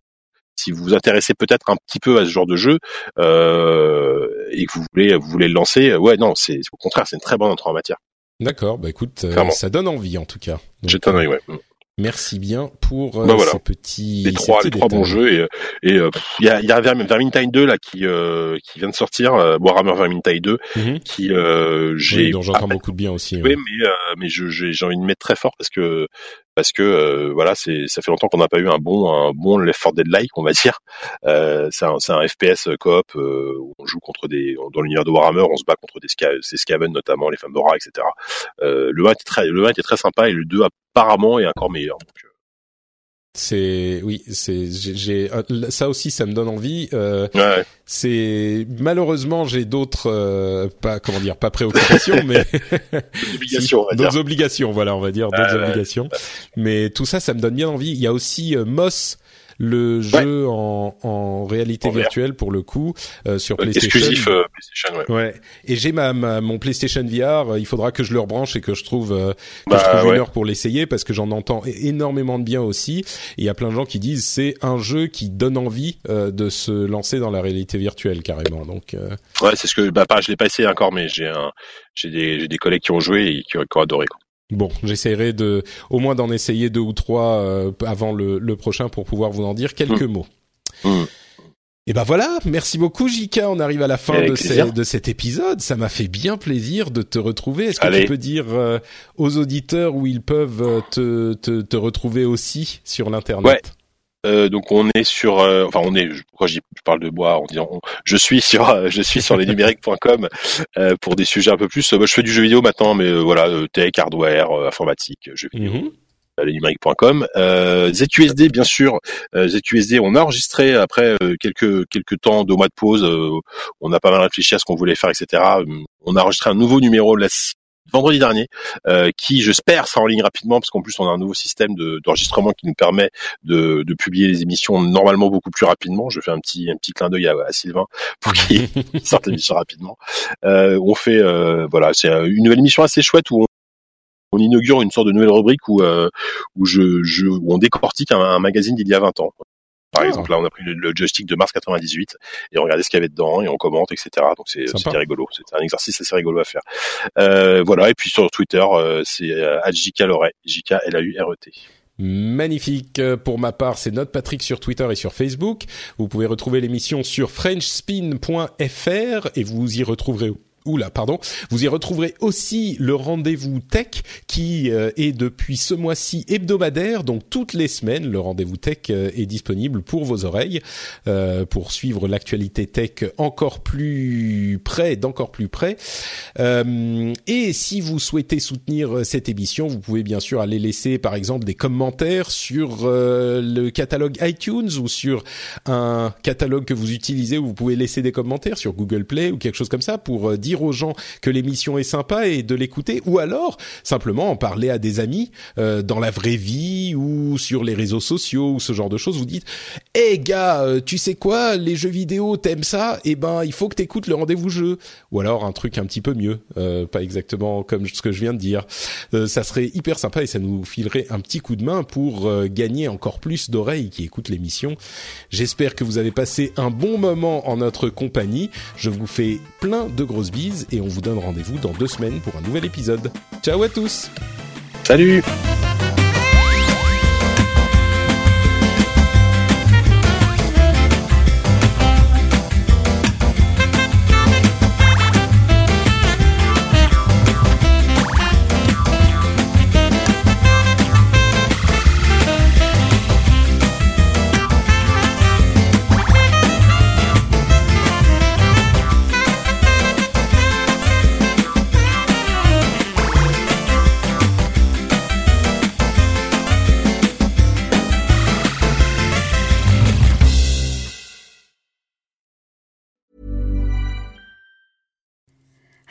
si vous vous intéressez peut-être un petit peu à ce genre de jeu euh, et que vous voulez vous voulez le lancer, ouais non c'est au contraire c'est une très bonne entrée en matière. D'accord, bah écoute, euh, ça donne envie en tout cas. J'ai un euh, ouais. Merci bien pour euh, Bah voilà. ces petits, les ces trois petits les trois bons jeux et et euh, pff, il y a y a Verm- Vermintide 2 là qui euh, qui vient de sortir euh, Warhammer Vermintide 2 Mhm. qui euh, j'ai Oui, dont j'entends beaucoup de bien aussi. Oui, ouais. mais euh, mais je j'ai j'ai envie de mettre très fort parce que parce que euh, voilà c'est ça fait longtemps qu'on n'a pas eu un bon un bon Left 4 Dead like on va dire. Euh, c'est un FPS coop euh, on joue contre des dans l'univers de Warhammer on se bat contre des Skaven notamment les femmes d'Aura etc euh, le 1 était très le 1 était très sympa et le 2 apparemment est encore meilleur. Donc, euh, C'est oui, c'est j'ai euh, ça aussi ça me donne envie. Euh, ouais, c'est malheureusement j'ai d'autres euh, pas comment dire pas préoccupations mais obligations d'autres obligations voilà on va dire d'autres ouais. obligations. Mais tout ça ça me donne bien envie. Il y a aussi euh, Moss le jeu en, en réalité En virtuelle pour le coup euh, sur Euh, PlayStation. exclusif euh, PlayStation ouais. Ouais. Et j'ai ma, ma mon PlayStation VR. euh, Il faudra que je le rebranche et que je trouve euh, que Bah, je trouve ouais. une heure pour l'essayer parce que j'en entends énormément de bien aussi. Il y a plein de gens qui disent c'est un jeu qui donne envie euh, de se lancer dans la réalité virtuelle carrément. Donc euh, Ouais, c'est ce que bah pas je l'ai pas essayé encore mais j'ai un j'ai des j'ai des collègues qui ont joué et qui, ont- qui ont adoré quoi. Bon, j'essaierai de au moins d'en essayer deux ou trois euh, avant le, le prochain pour pouvoir vous en dire quelques mots. Mm. Et ben voilà, merci beaucoup Jika, on arrive à la fin de, ces- de cet épisode, ça m'a fait bien plaisir de te retrouver. Est-ce que Allez. tu peux dire euh, aux auditeurs où ils peuvent euh, te, te, te retrouver aussi sur l'internet? Ouais. Euh, donc on est sur, euh, enfin on est, pourquoi je, dis- je parle de bois en disant, on- je suis sur, euh, je suis sur lesnumériques.com euh, pour des sujets un peu plus. moi, je fais du jeu vidéo maintenant, mais euh, voilà, euh, tech, hardware, euh, informatique, jeux vidéo. Lesnumériques.com. Euh, ZUSD, bien sûr. Euh, ZUSD, on a enregistré après euh, quelques quelques temps, deux mois de pause. euh, on a pas mal réfléchi à ce qu'on voulait faire, etc. On a enregistré un nouveau numéro la vendredi dernier, euh, qui j'espère sera en ligne rapidement parce qu'en plus on a un nouveau système de- d'enregistrement qui nous permet de, de publier les émissions normalement beaucoup plus rapidement. Je fais un petit un petit clin d'œil à, à Sylvain pour qu'il sorte l'émission rapidement. Euh, on fait euh, voilà, c'est une nouvelle émission assez chouette où on on inaugure une sorte de nouvelle rubrique où euh, où je, je où on décortique un, un magazine d'il y a 20 ans. Par Ah. exemple, là, on a pris le, le joystick de mars 98 et on regardait ce qu'il y avait dedans et on commente, etc. Donc c'est c'était rigolo. C'était un exercice assez rigolo à faire. Euh, voilà. Et puis sur Twitter, euh, c'est euh, @jkloret, J K L A U R E T. Magnifique. Euh, Pour ma part, c'est Note Patrick sur Twitter et sur Facebook. Vous pouvez retrouver l'émission sur frenchspin.fr et vous y retrouverez Oula, pardon. Vous y retrouverez aussi le rendez-vous tech qui euh, est depuis ce mois-ci hebdomadaire, donc toutes les semaines, le rendez-vous tech euh, est disponible pour vos oreilles euh, pour suivre l'actualité tech encore plus près, d'encore plus près. Et si vous souhaitez soutenir cette émission, vous pouvez bien sûr aller laisser par exemple des commentaires sur le catalogue iTunes ou sur un catalogue que vous utilisez vous pouvez laisser des commentaires sur Google Play ou quelque chose comme ça pour euh, dire aux gens que l'émission est sympa et de l'écouter ou alors simplement en parler à des amis euh, dans la vraie vie ou sur les réseaux sociaux ou ce genre de choses. Vous dites, hé gars, euh, tu sais quoi, les jeux vidéo, t'aimes ça? Eh ben, il faut que t'écoutes le rendez-vous jeu. Ou alors un truc un petit peu mieux, euh, pas exactement comme ce que je viens de dire. Euh, ça serait hyper sympa et ça nous filerait un petit coup de main pour euh, gagner encore plus d'oreilles qui écoutent l'émission. J'espère que vous avez passé un bon moment en notre compagnie. Je vous fais plein de grosses bises et on vous donne rendez-vous dans deux semaines pour un nouvel épisode. Ciao à tous Salut.